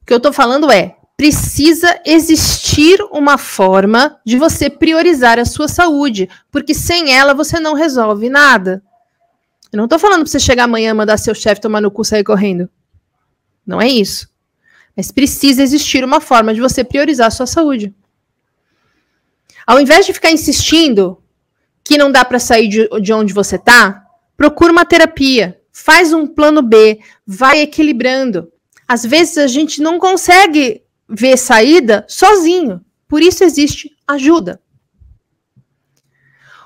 O que eu estou falando é, precisa existir uma forma de você priorizar a sua saúde, porque sem ela você não resolve nada. Eu não estou falando para você chegar amanhã, mandar seu chefe tomar no cu e sair correndo. Não é isso. Mas precisa existir uma forma de você priorizar a sua saúde. Ao invés de ficar insistindo que não dá para sair de, de onde você está, procura uma terapia, faz um plano B, vai equilibrando. Às vezes a gente não consegue ver saída sozinho, por isso existe ajuda.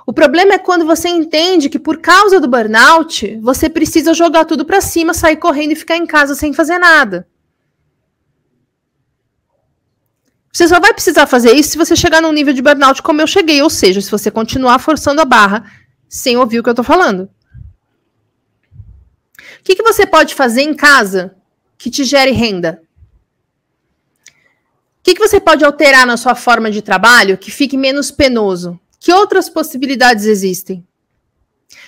O problema é quando você entende que por causa do burnout, você precisa jogar tudo para cima, sair correndo e ficar em casa sem fazer nada. Você só vai precisar fazer isso se você chegar num nível de burnout como eu cheguei, ou seja, se você continuar forçando a barra sem ouvir o que eu tô falando. O que, que você pode fazer em casa que te gere renda? Que, que você pode alterar na sua forma de trabalho que fique menos penoso? Que outras possibilidades existem?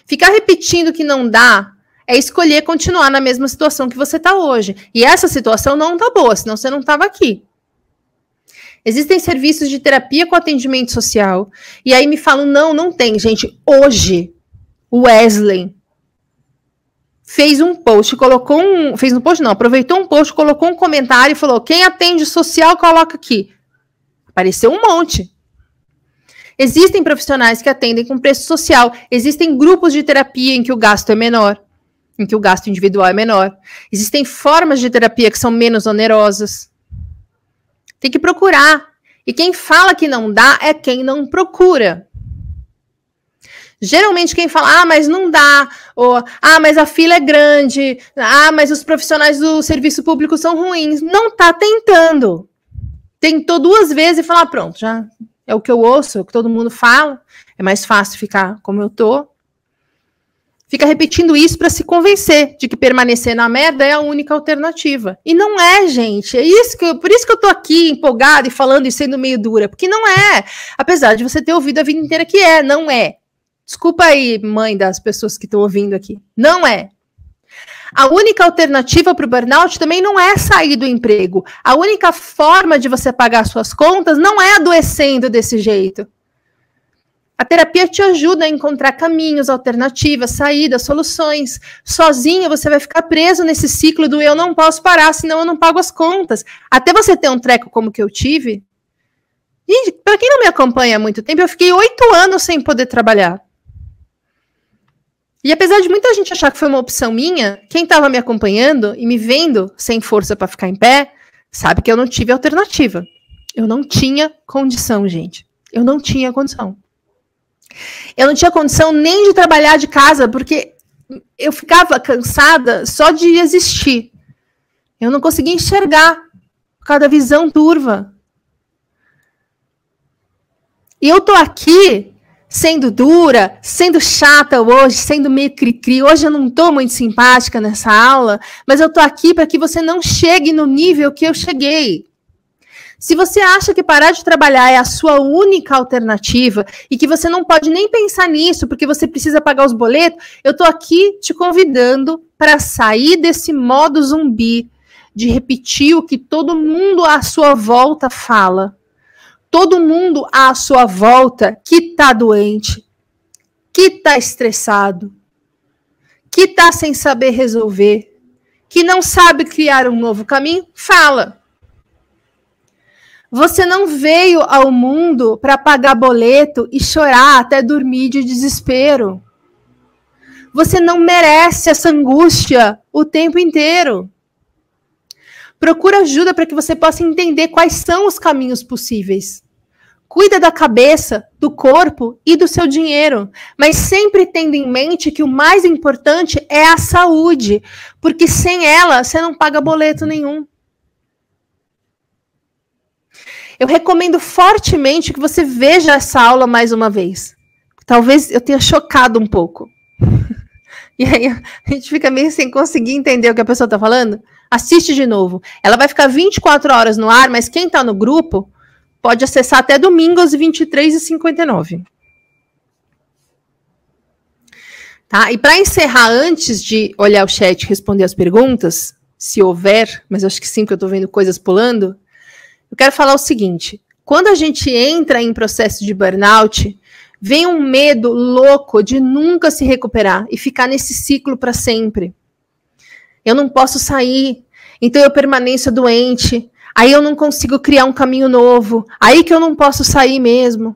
Ficar repetindo que não dá é escolher continuar na mesma situação que você está hoje. E essa situação não está boa, senão você não estava aqui. Existem serviços de terapia com atendimento social. E aí me falam: não, não tem. Gente, hoje, Wesley fez um post, colocou um. Fez um post, não, aproveitou um post, colocou um comentário e falou: quem atende social, coloca aqui. Apareceu um monte. Existem profissionais que atendem com preço social. Existem grupos de terapia em que o gasto é menor, em que o gasto individual é menor. Existem formas de terapia que são menos onerosas. Tem que procurar. E quem fala que não dá é quem não procura. Geralmente quem fala, ah, mas não dá, ou ah, mas a fila é grande, ah, mas os profissionais do serviço público são ruins, não tá tentando. Tentou duas vezes e falar, pronto, já é o que eu ouço, é o que todo mundo fala, é mais fácil ficar como eu tô fica repetindo isso para se convencer de que permanecer na merda é a única alternativa. E não é, gente. É isso que eu, por isso que eu tô aqui empolgada e falando e sendo meio dura, porque não é. Apesar de você ter ouvido a vida inteira que é, não é. Desculpa aí, mãe das pessoas que estão ouvindo aqui. Não é. A única alternativa para o burnout também não é sair do emprego. A única forma de você pagar suas contas não é adoecendo desse jeito. A terapia te ajuda a encontrar caminhos, alternativas, saídas, soluções. Sozinho você vai ficar preso nesse ciclo do eu não posso parar, senão eu não pago as contas. Até você ter um treco como que eu tive. Gente, para quem não me acompanha há muito tempo, eu fiquei oito anos sem poder trabalhar. E apesar de muita gente achar que foi uma opção minha, quem estava me acompanhando e me vendo sem força para ficar em pé, sabe que eu não tive alternativa. Eu não tinha condição, gente. Eu não tinha condição. Eu não tinha condição nem de trabalhar de casa, porque eu ficava cansada só de existir. Eu não conseguia enxergar cada visão turva. E eu tô aqui sendo dura, sendo chata hoje, sendo meio cri-cri. Hoje eu não tô muito simpática nessa aula, mas eu tô aqui para que você não chegue no nível que eu cheguei. Se você acha que parar de trabalhar é a sua única alternativa e que você não pode nem pensar nisso porque você precisa pagar os boletos, eu estou aqui te convidando para sair desse modo zumbi de repetir o que todo mundo à sua volta fala. Todo mundo à sua volta que está doente, que está estressado, que está sem saber resolver, que não sabe criar um novo caminho, fala. Você não veio ao mundo para pagar boleto e chorar até dormir de desespero. Você não merece essa angústia o tempo inteiro. Procura ajuda para que você possa entender quais são os caminhos possíveis. Cuida da cabeça, do corpo e do seu dinheiro, mas sempre tendo em mente que o mais importante é a saúde, porque sem ela você não paga boleto nenhum. Eu recomendo fortemente que você veja essa aula mais uma vez. Talvez eu tenha chocado um pouco. [LAUGHS] e aí a gente fica meio sem conseguir entender o que a pessoa está falando. Assiste de novo. Ela vai ficar 24 horas no ar, mas quem está no grupo pode acessar até domingo às 23h59. Tá? E para encerrar, antes de olhar o chat e responder as perguntas, se houver, mas acho que sim, que eu estou vendo coisas pulando, eu quero falar o seguinte: quando a gente entra em processo de burnout, vem um medo louco de nunca se recuperar e ficar nesse ciclo para sempre. Eu não posso sair, então eu permaneço doente, aí eu não consigo criar um caminho novo, aí que eu não posso sair mesmo.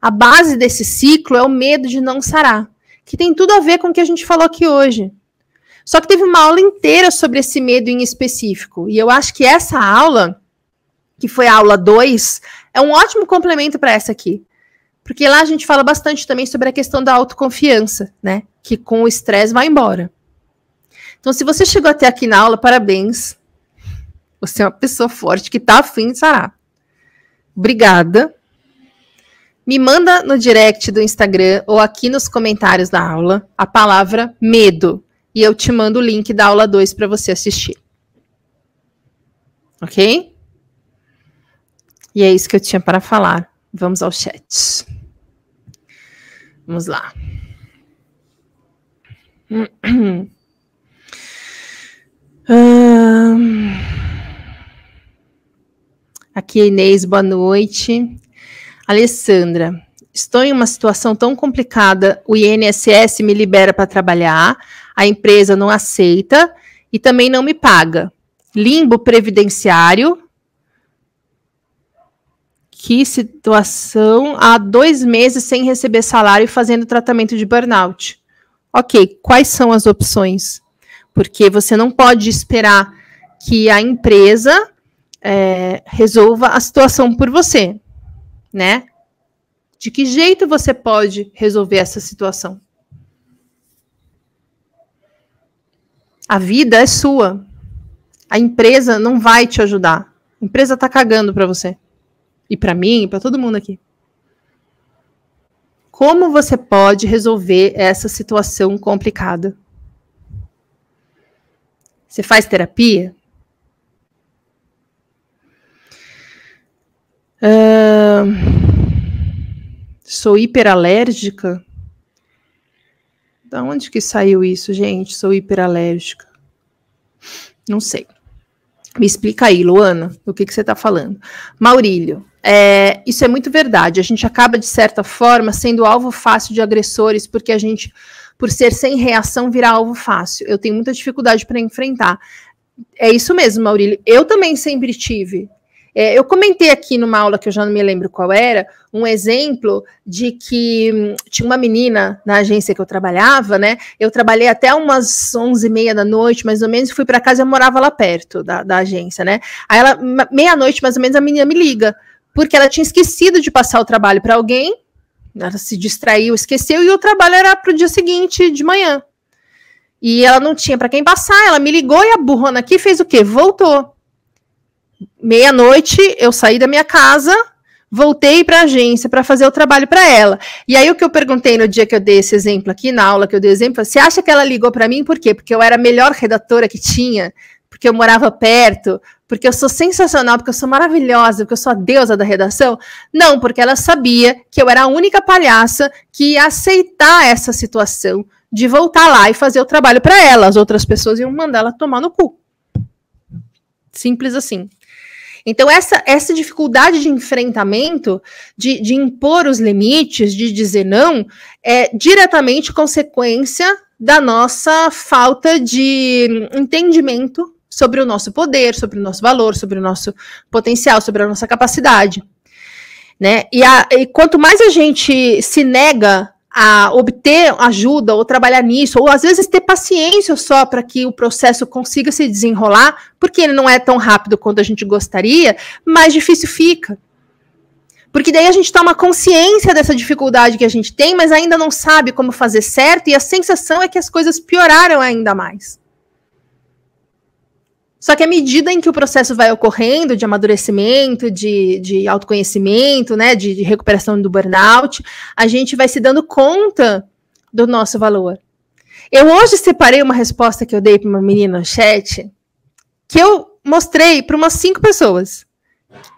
A base desse ciclo é o medo de não sarar, que tem tudo a ver com o que a gente falou aqui hoje. Só que teve uma aula inteira sobre esse medo em específico, e eu acho que essa aula que foi a aula 2, é um ótimo complemento para essa aqui. Porque lá a gente fala bastante também sobre a questão da autoconfiança, né? Que com o estresse vai embora. Então, se você chegou até aqui na aula, parabéns. Você é uma pessoa forte que está afim de sarar. Obrigada. Me manda no direct do Instagram ou aqui nos comentários da aula a palavra medo. E eu te mando o link da aula 2 para você assistir. Ok? E é isso que eu tinha para falar. Vamos ao chat. Vamos lá. [CLEARS THROAT] Aqui, Inês, boa noite. Alessandra, estou em uma situação tão complicada. O INSS me libera para trabalhar, a empresa não aceita e também não me paga. Limbo previdenciário, que situação há dois meses sem receber salário e fazendo tratamento de burnout. Ok, quais são as opções? Porque você não pode esperar que a empresa é, resolva a situação por você, né? De que jeito você pode resolver essa situação? A vida é sua. A empresa não vai te ajudar. A empresa está cagando para você. E para mim, para todo mundo aqui. Como você pode resolver essa situação complicada? Você faz terapia? Uh, sou hiperalérgica? Da onde que saiu isso, gente? Sou hiperalérgica. Não sei. Me explica aí, Luana, o que, que você está falando. Maurílio, é, isso é muito verdade. A gente acaba, de certa forma, sendo alvo fácil de agressores, porque a gente, por ser sem reação, vira alvo fácil. Eu tenho muita dificuldade para enfrentar. É isso mesmo, Maurílio. Eu também sempre tive. É, eu comentei aqui numa aula que eu já não me lembro qual era, um exemplo de que hum, tinha uma menina na agência que eu trabalhava, né? Eu trabalhei até umas onze e meia da noite, mais ou menos, fui para casa eu morava lá perto da, da agência, né? Aí ela, meia-noite mais ou menos, a menina me liga porque ela tinha esquecido de passar o trabalho para alguém, ela se distraiu, esqueceu, e o trabalho era para o dia seguinte, de manhã. E ela não tinha para quem passar, ela me ligou e a burrona aqui fez o quê? Voltou. Meia-noite, eu saí da minha casa, voltei para a agência para fazer o trabalho para ela. E aí o que eu perguntei no dia que eu dei esse exemplo aqui, na aula que eu dei exemplo, você acha que ela ligou para mim por quê? Porque eu era a melhor redatora que tinha, porque eu morava perto, porque eu sou sensacional, porque eu sou maravilhosa, porque eu sou a deusa da redação. Não, porque ela sabia que eu era a única palhaça que ia aceitar essa situação de voltar lá e fazer o trabalho para ela. As outras pessoas iam mandar ela tomar no cu. Simples assim. Então, essa, essa dificuldade de enfrentamento, de, de impor os limites, de dizer não, é diretamente consequência da nossa falta de entendimento sobre o nosso poder, sobre o nosso valor, sobre o nosso potencial, sobre a nossa capacidade. Né? E, a, e quanto mais a gente se nega a obter ajuda ou trabalhar nisso, ou às vezes ter paciência só para que o processo consiga se desenrolar, porque ele não é tão rápido quanto a gente gostaria, mais difícil fica. Porque daí a gente toma consciência dessa dificuldade que a gente tem, mas ainda não sabe como fazer certo, e a sensação é que as coisas pioraram ainda mais. Só que à medida em que o processo vai ocorrendo de amadurecimento, de, de autoconhecimento, né, de, de recuperação do burnout, a gente vai se dando conta do nosso valor. Eu hoje separei uma resposta que eu dei para uma menina no chat, que eu mostrei para umas cinco pessoas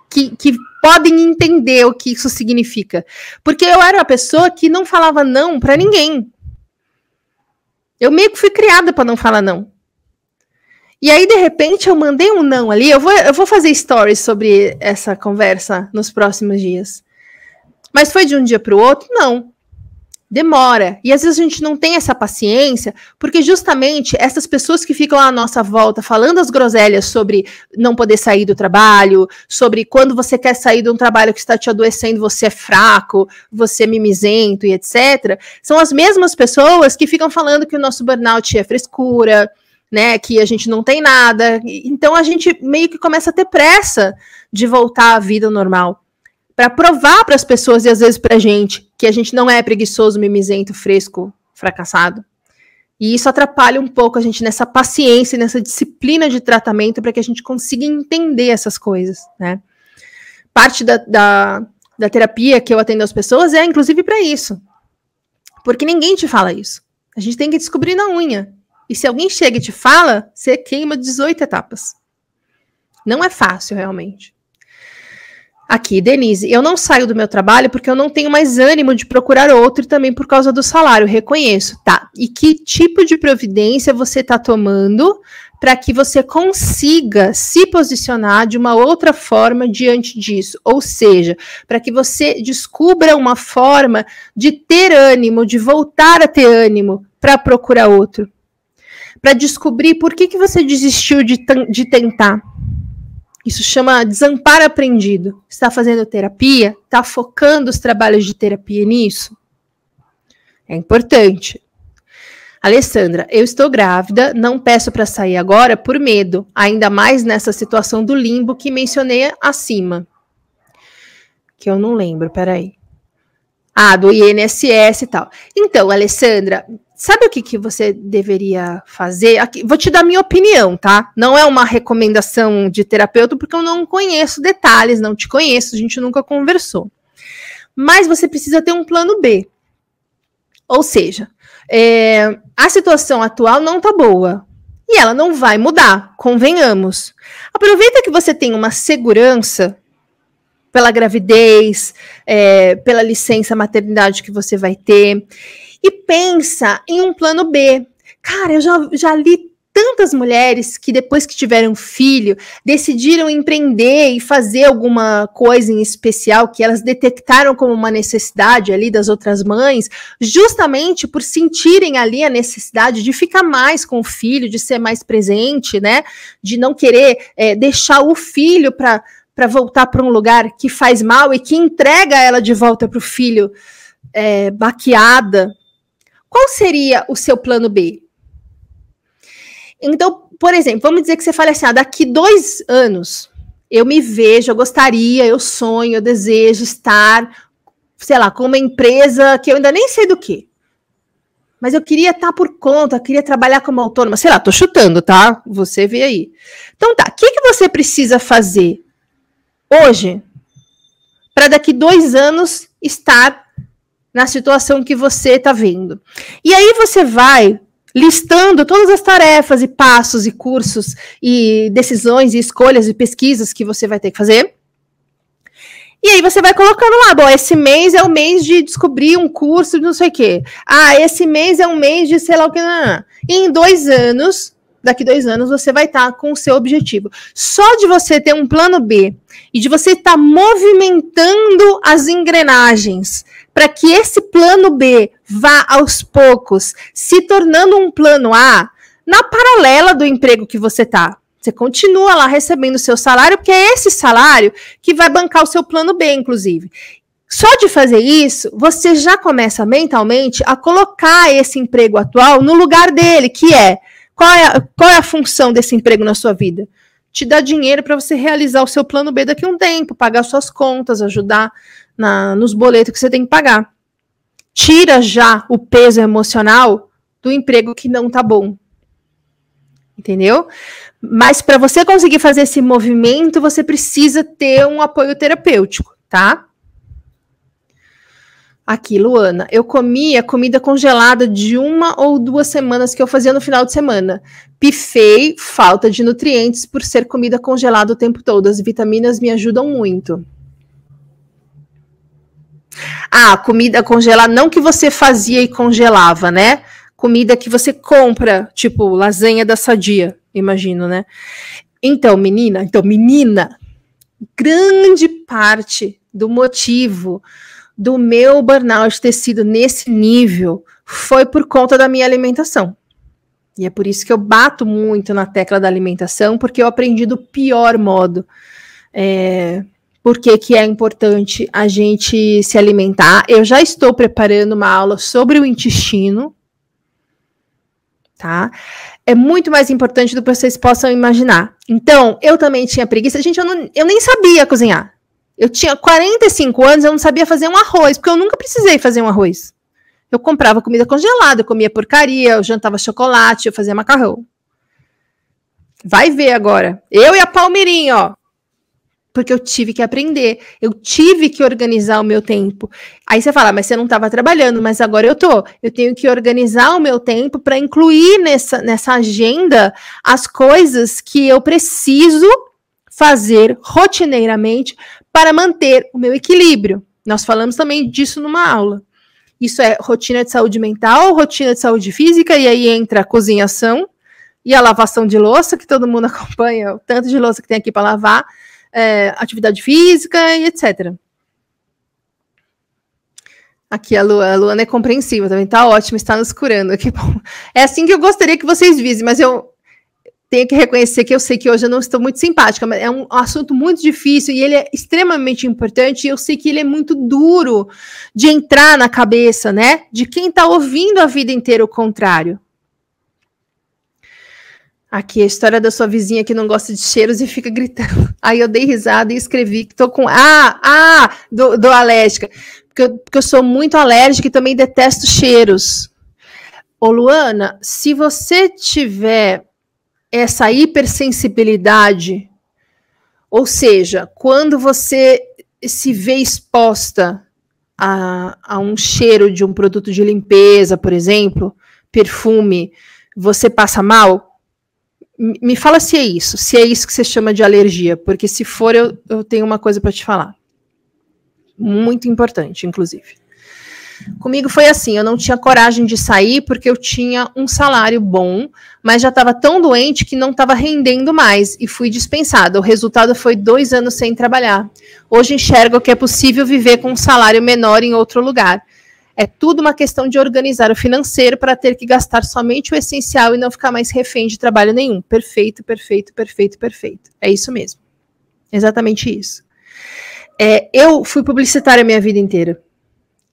que, que podem entender o que isso significa. Porque eu era uma pessoa que não falava não para ninguém. Eu meio que fui criada para não falar não. E aí, de repente, eu mandei um não ali. Eu vou, eu vou fazer stories sobre essa conversa nos próximos dias. Mas foi de um dia para o outro? Não demora. E às vezes a gente não tem essa paciência, porque justamente essas pessoas que ficam à nossa volta falando as groselhas sobre não poder sair do trabalho, sobre quando você quer sair de um trabalho que está te adoecendo, você é fraco, você é mimizento e etc. São as mesmas pessoas que ficam falando que o nosso burnout é frescura, né, que a gente não tem nada. Então a gente meio que começa a ter pressa de voltar à vida normal para provar para as pessoas e às vezes para a gente que a gente não é preguiçoso, mimizento, fresco, fracassado. E isso atrapalha um pouco a gente nessa paciência, nessa disciplina de tratamento para que a gente consiga entender essas coisas, né? Parte da, da, da terapia que eu atendo às pessoas é inclusive para isso. Porque ninguém te fala isso. A gente tem que descobrir na unha. E se alguém chega e te fala, você queima 18 etapas. Não é fácil, realmente. Aqui, Denise, eu não saio do meu trabalho porque eu não tenho mais ânimo de procurar outro e também por causa do salário, reconheço. Tá. E que tipo de providência você está tomando para que você consiga se posicionar de uma outra forma diante disso? Ou seja, para que você descubra uma forma de ter ânimo, de voltar a ter ânimo para procurar outro. Para descobrir por que, que você desistiu de, de tentar isso chama desamparo aprendido. Está fazendo terapia? Está focando os trabalhos de terapia nisso? É importante. Alessandra, eu estou grávida, não peço para sair agora por medo, ainda mais nessa situação do limbo que mencionei acima. Que eu não lembro, peraí. Ah, do INSS e tal. Então, Alessandra, Sabe o que, que você deveria fazer? Aqui, vou te dar minha opinião, tá? Não é uma recomendação de terapeuta, porque eu não conheço detalhes, não te conheço, a gente nunca conversou. Mas você precisa ter um plano B. Ou seja, é, a situação atual não tá boa. E ela não vai mudar, convenhamos. Aproveita que você tem uma segurança pela gravidez, é, pela licença maternidade que você vai ter e pensa em um plano B. Cara, eu já, já li tantas mulheres que depois que tiveram filho decidiram empreender e fazer alguma coisa em especial que elas detectaram como uma necessidade ali das outras mães, justamente por sentirem ali a necessidade de ficar mais com o filho, de ser mais presente, né? De não querer é, deixar o filho para para voltar para um lugar que faz mal e que entrega ela de volta para o filho é, baqueada, qual seria o seu plano B? Então, por exemplo, vamos dizer que você fale assim: ah, daqui dois anos eu me vejo, eu gostaria, eu sonho, eu desejo estar, sei lá, com uma empresa que eu ainda nem sei do que. Mas eu queria estar por conta, eu queria trabalhar como autônoma. Sei lá, tô chutando, tá? Você vê aí. Então tá, o que, que você precisa fazer hoje para daqui dois anos estar na situação que você está vendo. E aí você vai listando todas as tarefas e passos e cursos e decisões e escolhas e pesquisas que você vai ter que fazer. E aí você vai colocando lá, bom, esse mês é o mês de descobrir um curso de não sei o quê. Ah, esse mês é um mês de sei lá o que. E em dois anos, daqui dois anos, você vai estar tá com o seu objetivo. Só de você ter um plano B e de você estar tá movimentando as engrenagens para que esse plano B vá aos poucos se tornando um plano A na paralela do emprego que você está. Você continua lá recebendo o seu salário, porque é esse salário que vai bancar o seu plano B, inclusive. Só de fazer isso, você já começa mentalmente a colocar esse emprego atual no lugar dele, que é qual é a, qual é a função desse emprego na sua vida? Te dar dinheiro para você realizar o seu plano B daqui a um tempo, pagar suas contas, ajudar na, nos boletos que você tem que pagar. Tira já o peso emocional do emprego que não tá bom. Entendeu? Mas para você conseguir fazer esse movimento, você precisa ter um apoio terapêutico, tá? Aqui, Luana, eu comia comida congelada de uma ou duas semanas que eu fazia no final de semana. Pifei, falta de nutrientes por ser comida congelada o tempo todo. As vitaminas me ajudam muito. Ah, comida congelada, não que você fazia e congelava, né? Comida que você compra, tipo lasanha da Sadia, imagino, né? Então, menina, então, menina, grande parte do motivo do meu burnout ter sido nesse nível foi por conta da minha alimentação. E é por isso que eu bato muito na tecla da alimentação, porque eu aprendi do pior modo. É, por que, que é importante a gente se alimentar. Eu já estou preparando uma aula sobre o intestino, tá? É muito mais importante do que vocês possam imaginar. Então, eu também tinha preguiça. Gente, eu, não, eu nem sabia cozinhar. Eu tinha 45 anos, eu não sabia fazer um arroz, porque eu nunca precisei fazer um arroz. Eu comprava comida congelada, eu comia porcaria, eu jantava chocolate, eu fazia macarrão. Vai ver agora. Eu e a Palmeirinha, ó. Porque eu tive que aprender, eu tive que organizar o meu tempo. Aí você fala, mas você não estava trabalhando, mas agora eu tô. Eu tenho que organizar o meu tempo para incluir nessa, nessa agenda as coisas que eu preciso fazer rotineiramente para manter o meu equilíbrio. Nós falamos também disso numa aula. Isso é rotina de saúde mental, rotina de saúde física, e aí entra a cozinhação e a lavação de louça, que todo mundo [LAUGHS] acompanha, o tanto de louça que tem aqui para lavar, é, atividade física e etc. Aqui a, Lu, a Luana é compreensiva também, tá ótimo, está nos curando. Que bom. É assim que eu gostaria que vocês vissem, mas eu tenho que reconhecer que eu sei que hoje eu não estou muito simpática, mas é um assunto muito difícil e ele é extremamente importante. E eu sei que ele é muito duro de entrar na cabeça, né? De quem está ouvindo a vida inteira o contrário. Aqui a história da sua vizinha que não gosta de cheiros e fica gritando. [LAUGHS] Aí eu dei risada e escrevi que tô com. Ah, ah, do, do alérgica. Porque eu, porque eu sou muito alérgica e também detesto cheiros. Ô, Luana, se você tiver essa hipersensibilidade, ou seja, quando você se vê exposta a, a um cheiro de um produto de limpeza, por exemplo, perfume, você passa mal? Me fala se é isso, se é isso que você chama de alergia, porque se for, eu, eu tenho uma coisa para te falar. Muito importante, inclusive. Comigo foi assim, eu não tinha coragem de sair porque eu tinha um salário bom, mas já estava tão doente que não estava rendendo mais e fui dispensada. O resultado foi dois anos sem trabalhar. Hoje enxergo que é possível viver com um salário menor em outro lugar. É tudo uma questão de organizar o financeiro para ter que gastar somente o essencial e não ficar mais refém de trabalho nenhum. Perfeito, perfeito, perfeito, perfeito. É isso mesmo. Exatamente isso. É, eu fui publicitária a minha vida inteira.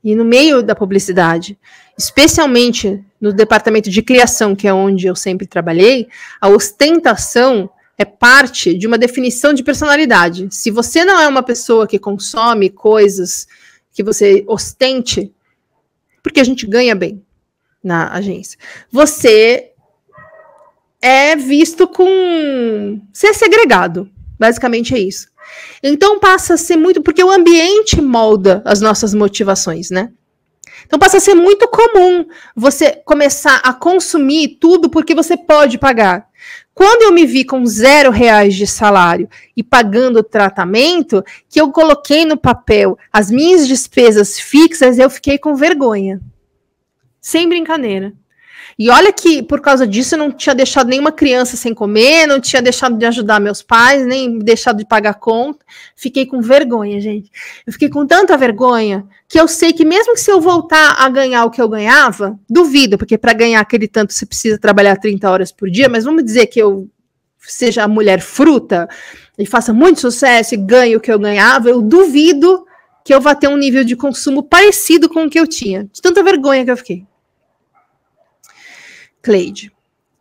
E no meio da publicidade, especialmente no departamento de criação, que é onde eu sempre trabalhei, a ostentação é parte de uma definição de personalidade. Se você não é uma pessoa que consome coisas que você ostente, porque a gente ganha bem na agência, você é visto com ser segregado. Basicamente é isso. Então passa a ser muito. Porque o ambiente molda as nossas motivações, né? Então passa a ser muito comum você começar a consumir tudo porque você pode pagar. Quando eu me vi com zero reais de salário e pagando o tratamento, que eu coloquei no papel as minhas despesas fixas, eu fiquei com vergonha. Sem brincadeira. E olha que por causa disso eu não tinha deixado nenhuma criança sem comer, não tinha deixado de ajudar meus pais, nem deixado de pagar conta. Fiquei com vergonha, gente. Eu fiquei com tanta vergonha que eu sei que mesmo que se eu voltar a ganhar o que eu ganhava, duvido, porque para ganhar aquele tanto você precisa trabalhar 30 horas por dia, mas vamos dizer que eu seja a mulher fruta e faça muito sucesso e ganhe o que eu ganhava, eu duvido que eu vá ter um nível de consumo parecido com o que eu tinha. De tanta vergonha que eu fiquei. Cleide.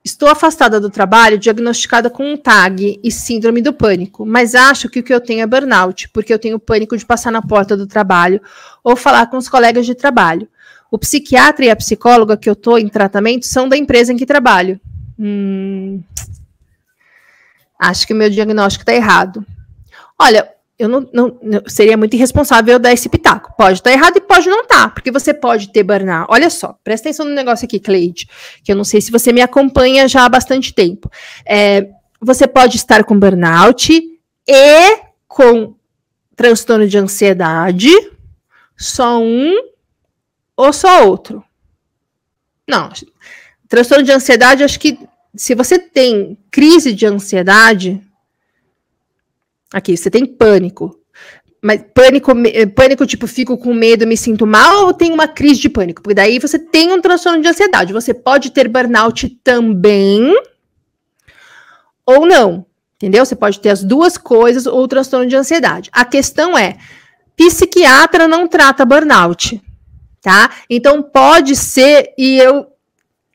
Estou afastada do trabalho, diagnosticada com um TAG e síndrome do pânico, mas acho que o que eu tenho é burnout, porque eu tenho pânico de passar na porta do trabalho ou falar com os colegas de trabalho. O psiquiatra e a psicóloga que eu estou em tratamento são da empresa em que trabalho. Hum, acho que o meu diagnóstico está errado. Olha, eu não, não, seria muito irresponsável dar esse pitaco. Pode estar tá errado e pode não estar, tá, porque você pode ter burnout. Olha só, presta atenção no negócio aqui, Cleide, que eu não sei se você me acompanha já há bastante tempo. É, você pode estar com burnout e com transtorno de ansiedade, só um ou só outro? Não. Transtorno de ansiedade, acho que se você tem crise de ansiedade, aqui, você tem pânico. Mas pânico, pânico, tipo, fico com medo, me sinto mal, ou tem uma crise de pânico? Porque daí você tem um transtorno de ansiedade. Você pode ter burnout também, ou não. Entendeu? Você pode ter as duas coisas ou transtorno de ansiedade. A questão é: psiquiatra não trata burnout tá? Então pode ser, e eu.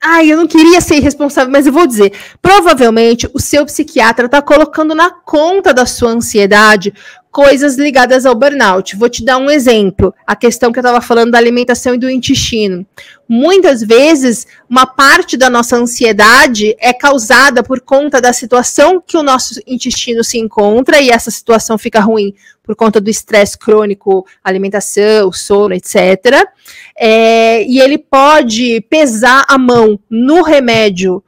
Ai, eu não queria ser irresponsável, mas eu vou dizer. Provavelmente o seu psiquiatra está colocando na conta da sua ansiedade coisas ligadas ao burnout. Vou te dar um exemplo, a questão que eu estava falando da alimentação e do intestino. Muitas vezes, uma parte da nossa ansiedade é causada por conta da situação que o nosso intestino se encontra e essa situação fica ruim por conta do estresse crônico, alimentação, sono, etc. É, e ele pode pesar a mão no remédio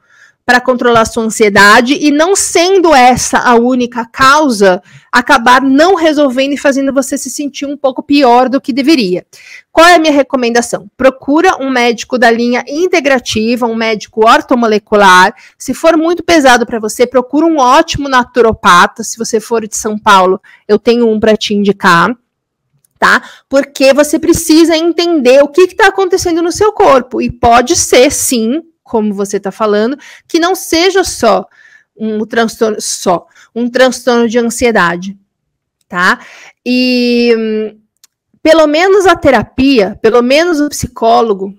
para controlar sua ansiedade e não sendo essa a única causa, acabar não resolvendo e fazendo você se sentir um pouco pior do que deveria. Qual é a minha recomendação? Procura um médico da linha integrativa, um médico ortomolecular. Se for muito pesado para você, procura um ótimo naturopata. Se você for de São Paulo, eu tenho um para te indicar tá? Porque você precisa entender o que está acontecendo no seu corpo. E pode ser, sim, como você está falando, que não seja só um transtorno só, um transtorno de ansiedade, tá? E hum, pelo menos a terapia, pelo menos o psicólogo,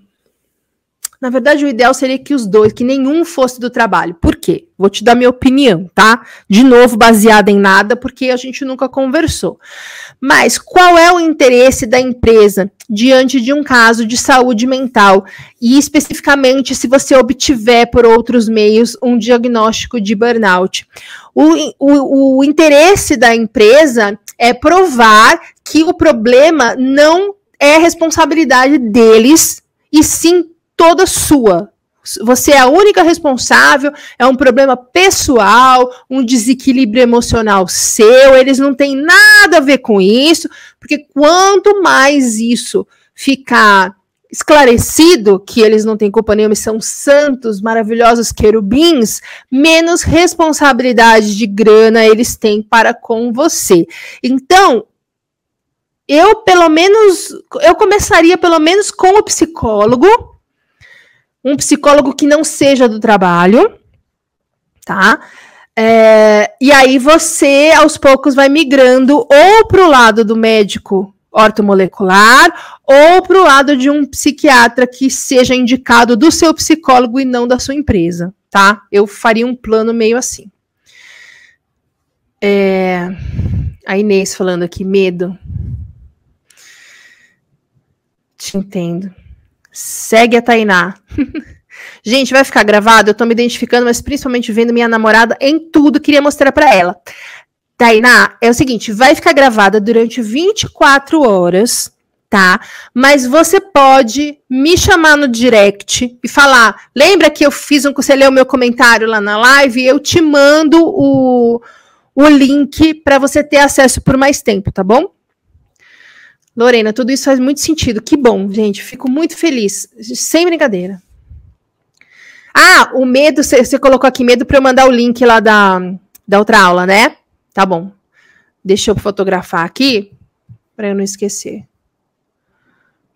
na verdade, o ideal seria que os dois, que nenhum fosse do trabalho. Por quê? Vou te dar minha opinião, tá? De novo, baseada em nada, porque a gente nunca conversou. Mas qual é o interesse da empresa diante de um caso de saúde mental? E especificamente se você obtiver por outros meios um diagnóstico de burnout. O, o, o interesse da empresa é provar que o problema não é responsabilidade deles, e sim toda sua. Você é a única responsável, é um problema pessoal, um desequilíbrio emocional seu, eles não têm nada a ver com isso, porque quanto mais isso ficar esclarecido que eles não têm culpa nenhuma e são santos, maravilhosos querubins, menos responsabilidade de grana eles têm para com você. Então, eu pelo menos, eu começaria pelo menos com o psicólogo, um psicólogo que não seja do trabalho, tá? É, e aí você, aos poucos, vai migrando ou para o lado do médico ortomolecular ou para o lado de um psiquiatra que seja indicado do seu psicólogo e não da sua empresa, tá? Eu faria um plano meio assim. É, a Inês falando aqui, medo. Te entendo. Segue a Tainá. [LAUGHS] Gente, vai ficar gravado? Eu tô me identificando, mas principalmente vendo minha namorada em tudo, queria mostrar para ela. Tainá, é o seguinte, vai ficar gravada durante 24 horas, tá? Mas você pode me chamar no direct e falar, lembra que eu fiz um, você leu o meu comentário lá na live, eu te mando o, o link para você ter acesso por mais tempo, tá bom? Lorena, tudo isso faz muito sentido. Que bom, gente. Fico muito feliz. Sem brincadeira. Ah, o medo, você colocou aqui medo para eu mandar o link lá da, da outra aula, né? Tá bom. Deixa eu fotografar aqui para eu não esquecer.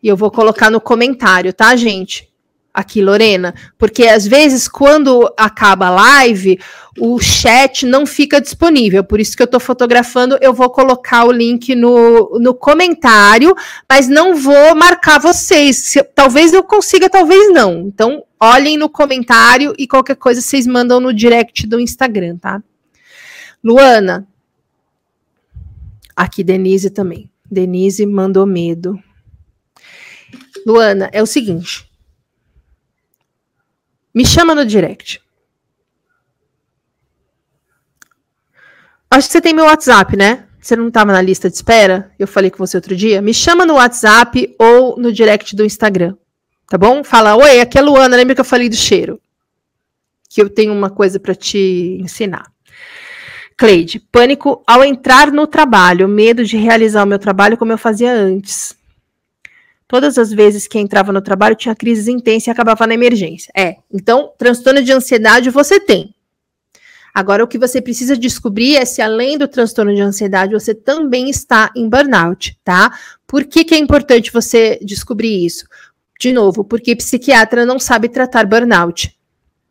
E eu vou colocar no comentário, tá, gente? Aqui, Lorena, porque às vezes quando acaba a live, o chat não fica disponível. Por isso que eu estou fotografando, eu vou colocar o link no, no comentário, mas não vou marcar vocês. Talvez eu consiga, talvez não. Então, olhem no comentário e qualquer coisa vocês mandam no direct do Instagram, tá? Luana. Aqui, Denise também. Denise mandou medo. Luana, é o seguinte. Me chama no direct. Acho que você tem meu WhatsApp, né? Você não estava na lista de espera? Eu falei com você outro dia. Me chama no WhatsApp ou no direct do Instagram. Tá bom? Fala, oi, aqui é a Luana. Lembra que eu falei do cheiro? Que eu tenho uma coisa para te ensinar. Cleide, pânico ao entrar no trabalho, medo de realizar o meu trabalho como eu fazia antes. Todas as vezes que entrava no trabalho tinha crises intensas e acabava na emergência. É, então, transtorno de ansiedade você tem. Agora, o que você precisa descobrir é se, além do transtorno de ansiedade, você também está em burnout, tá? Por que, que é importante você descobrir isso? De novo, porque psiquiatra não sabe tratar burnout,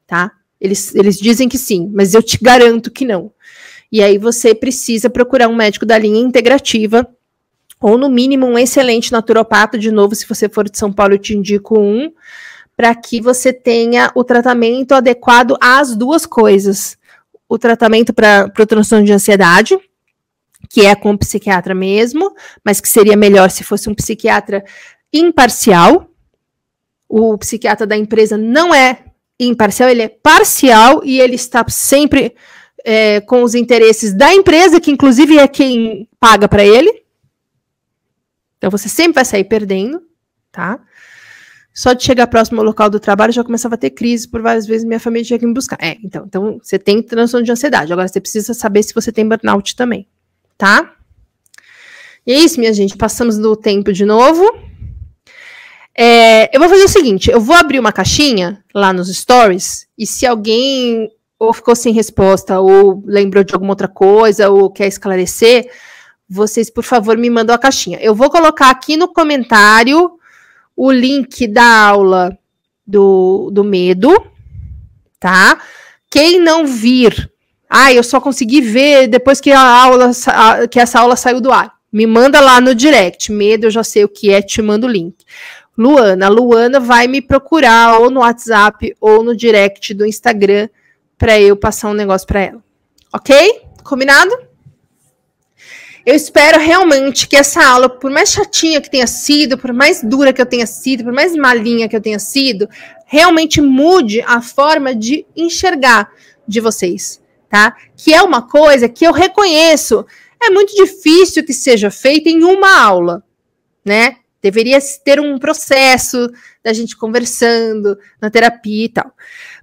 tá? Eles, eles dizem que sim, mas eu te garanto que não. E aí você precisa procurar um médico da linha integrativa ou no mínimo um excelente naturopata, de novo, se você for de São Paulo, eu te indico um, para que você tenha o tratamento adequado às duas coisas. O tratamento para o transtorno de ansiedade, que é com o psiquiatra mesmo, mas que seria melhor se fosse um psiquiatra imparcial. O psiquiatra da empresa não é imparcial, ele é parcial e ele está sempre é, com os interesses da empresa, que inclusive é quem paga para ele. Então você sempre vai sair perdendo, tá? Só de chegar próximo ao local do trabalho já começava a ter crise, por várias vezes minha família tinha que me buscar. É, então, então você tem transtorno de ansiedade. Agora você precisa saber se você tem burnout também, tá? E é isso, minha gente. Passamos do tempo de novo. É, eu vou fazer o seguinte: eu vou abrir uma caixinha lá nos stories, e se alguém ou ficou sem resposta, ou lembrou de alguma outra coisa, ou quer esclarecer, vocês, por favor, me mandam a caixinha. Eu vou colocar aqui no comentário o link da aula do, do medo, tá? Quem não vir, ah, eu só consegui ver depois que a aula que essa aula saiu do ar. Me manda lá no direct. Medo, eu já sei o que é, te mando o link. Luana, Luana vai me procurar ou no WhatsApp ou no direct do Instagram para eu passar um negócio para ela. OK? Combinado? Eu espero realmente que essa aula, por mais chatinha que tenha sido, por mais dura que eu tenha sido, por mais malinha que eu tenha sido, realmente mude a forma de enxergar de vocês, tá? Que é uma coisa que eu reconheço. É muito difícil que seja feita em uma aula, né? Deveria ter um processo da gente conversando na terapia e tal.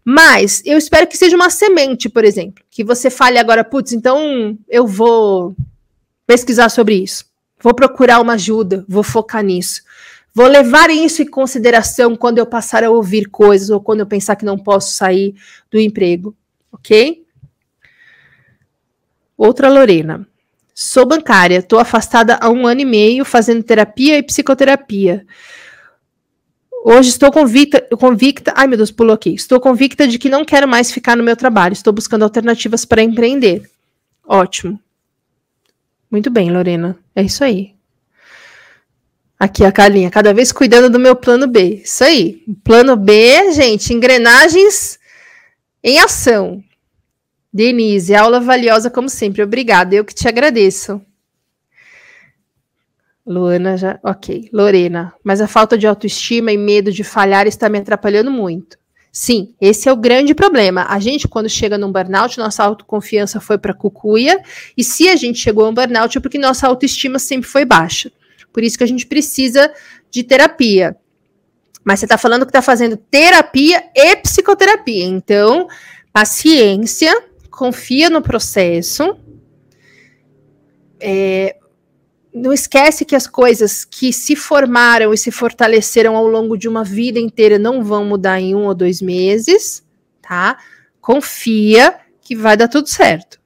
Mas eu espero que seja uma semente, por exemplo, que você fale agora, putz, então eu vou pesquisar sobre isso. Vou procurar uma ajuda, vou focar nisso. Vou levar isso em consideração quando eu passar a ouvir coisas ou quando eu pensar que não posso sair do emprego, ok? Outra Lorena. Sou bancária, estou afastada há um ano e meio fazendo terapia e psicoterapia. Hoje estou convicta, convicta, ai meu Deus, pulou aqui. Estou convicta de que não quero mais ficar no meu trabalho. Estou buscando alternativas para empreender. Ótimo. Muito bem, Lorena. É isso aí. Aqui a Carlinha, cada vez cuidando do meu plano B. Isso aí. Plano B, gente, engrenagens em ação. Denise, aula valiosa como sempre. Obrigada. Eu que te agradeço. Luana já, ok. Lorena, mas a falta de autoestima e medo de falhar está me atrapalhando muito. Sim, esse é o grande problema. A gente, quando chega num burnout, nossa autoconfiança foi para cucuia, e se a gente chegou a um burnout é porque nossa autoestima sempre foi baixa. Por isso que a gente precisa de terapia. Mas você está falando que está fazendo terapia e psicoterapia. Então, paciência, confia no processo. É, não esquece que as coisas que se formaram e se fortaleceram ao longo de uma vida inteira não vão mudar em um ou dois meses, tá? Confia que vai dar tudo certo.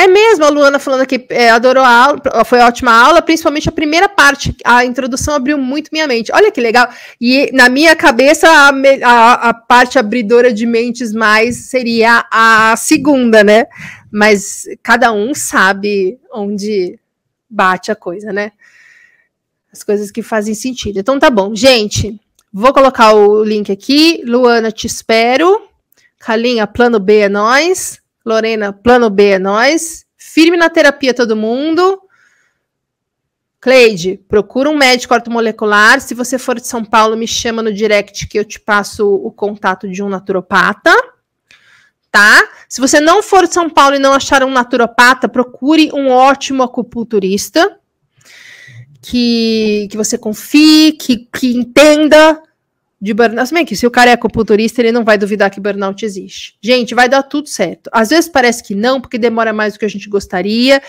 É mesmo, a Luana falando que é, adorou a aula, foi ótima aula, principalmente a primeira parte, a introdução abriu muito minha mente. Olha que legal. E na minha cabeça, a, a, a parte abridora de mentes mais seria a segunda, né? Mas cada um sabe onde bate a coisa, né? As coisas que fazem sentido. Então tá bom, gente. Vou colocar o link aqui. Luana, te espero. Calinha, plano B é nós. Lorena, plano B é nós. Firme na terapia todo mundo. Cleide, procura um médico ortomolecular. Se você for de São Paulo, me chama no direct que eu te passo o contato de um naturopata. Tá? Se você não for de São Paulo e não achar um naturopata, procure um ótimo acupunturista que, que você confie, que, que entenda de burnout. Se bem que se o cara é acupunturista, ele não vai duvidar que burnout existe. Gente, vai dar tudo certo. Às vezes parece que não, porque demora mais do que a gente gostaria.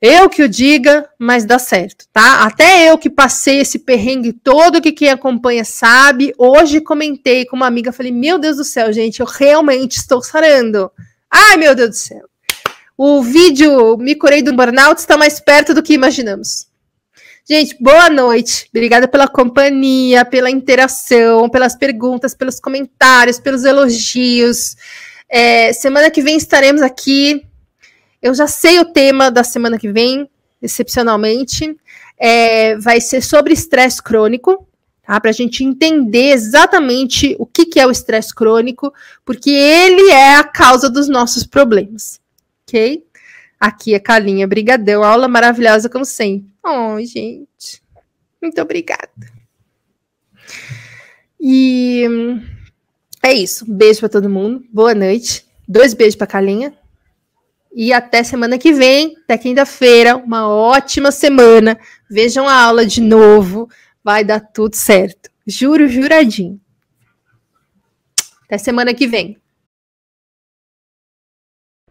Eu que o diga, mas dá certo, tá? Até eu que passei esse perrengue todo, que quem acompanha sabe. Hoje comentei com uma amiga, falei: Meu Deus do céu, gente, eu realmente estou sarando. Ai, meu Deus do céu. O vídeo Me Curei do Burnout está mais perto do que imaginamos. Gente, boa noite. Obrigada pela companhia, pela interação, pelas perguntas, pelos comentários, pelos elogios. É, semana que vem estaremos aqui. Eu já sei o tema da semana que vem, excepcionalmente. É, vai ser sobre estresse crônico, tá? Para a gente entender exatamente o que, que é o estresse crônico, porque ele é a causa dos nossos problemas, ok? Aqui é Calinha, brigadão, aula maravilhosa como sempre. Oh, gente, muito obrigada. E é isso. Beijo para todo mundo. Boa noite. Dois beijos para Calinha. E até semana que vem, até quinta-feira. Uma ótima semana. Vejam a aula de novo. Vai dar tudo certo. Juro, juradinho. Até semana que vem.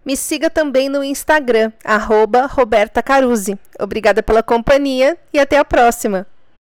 Me siga também no Instagram, arroba Roberta Caruzzi. Obrigada pela companhia e até a próxima!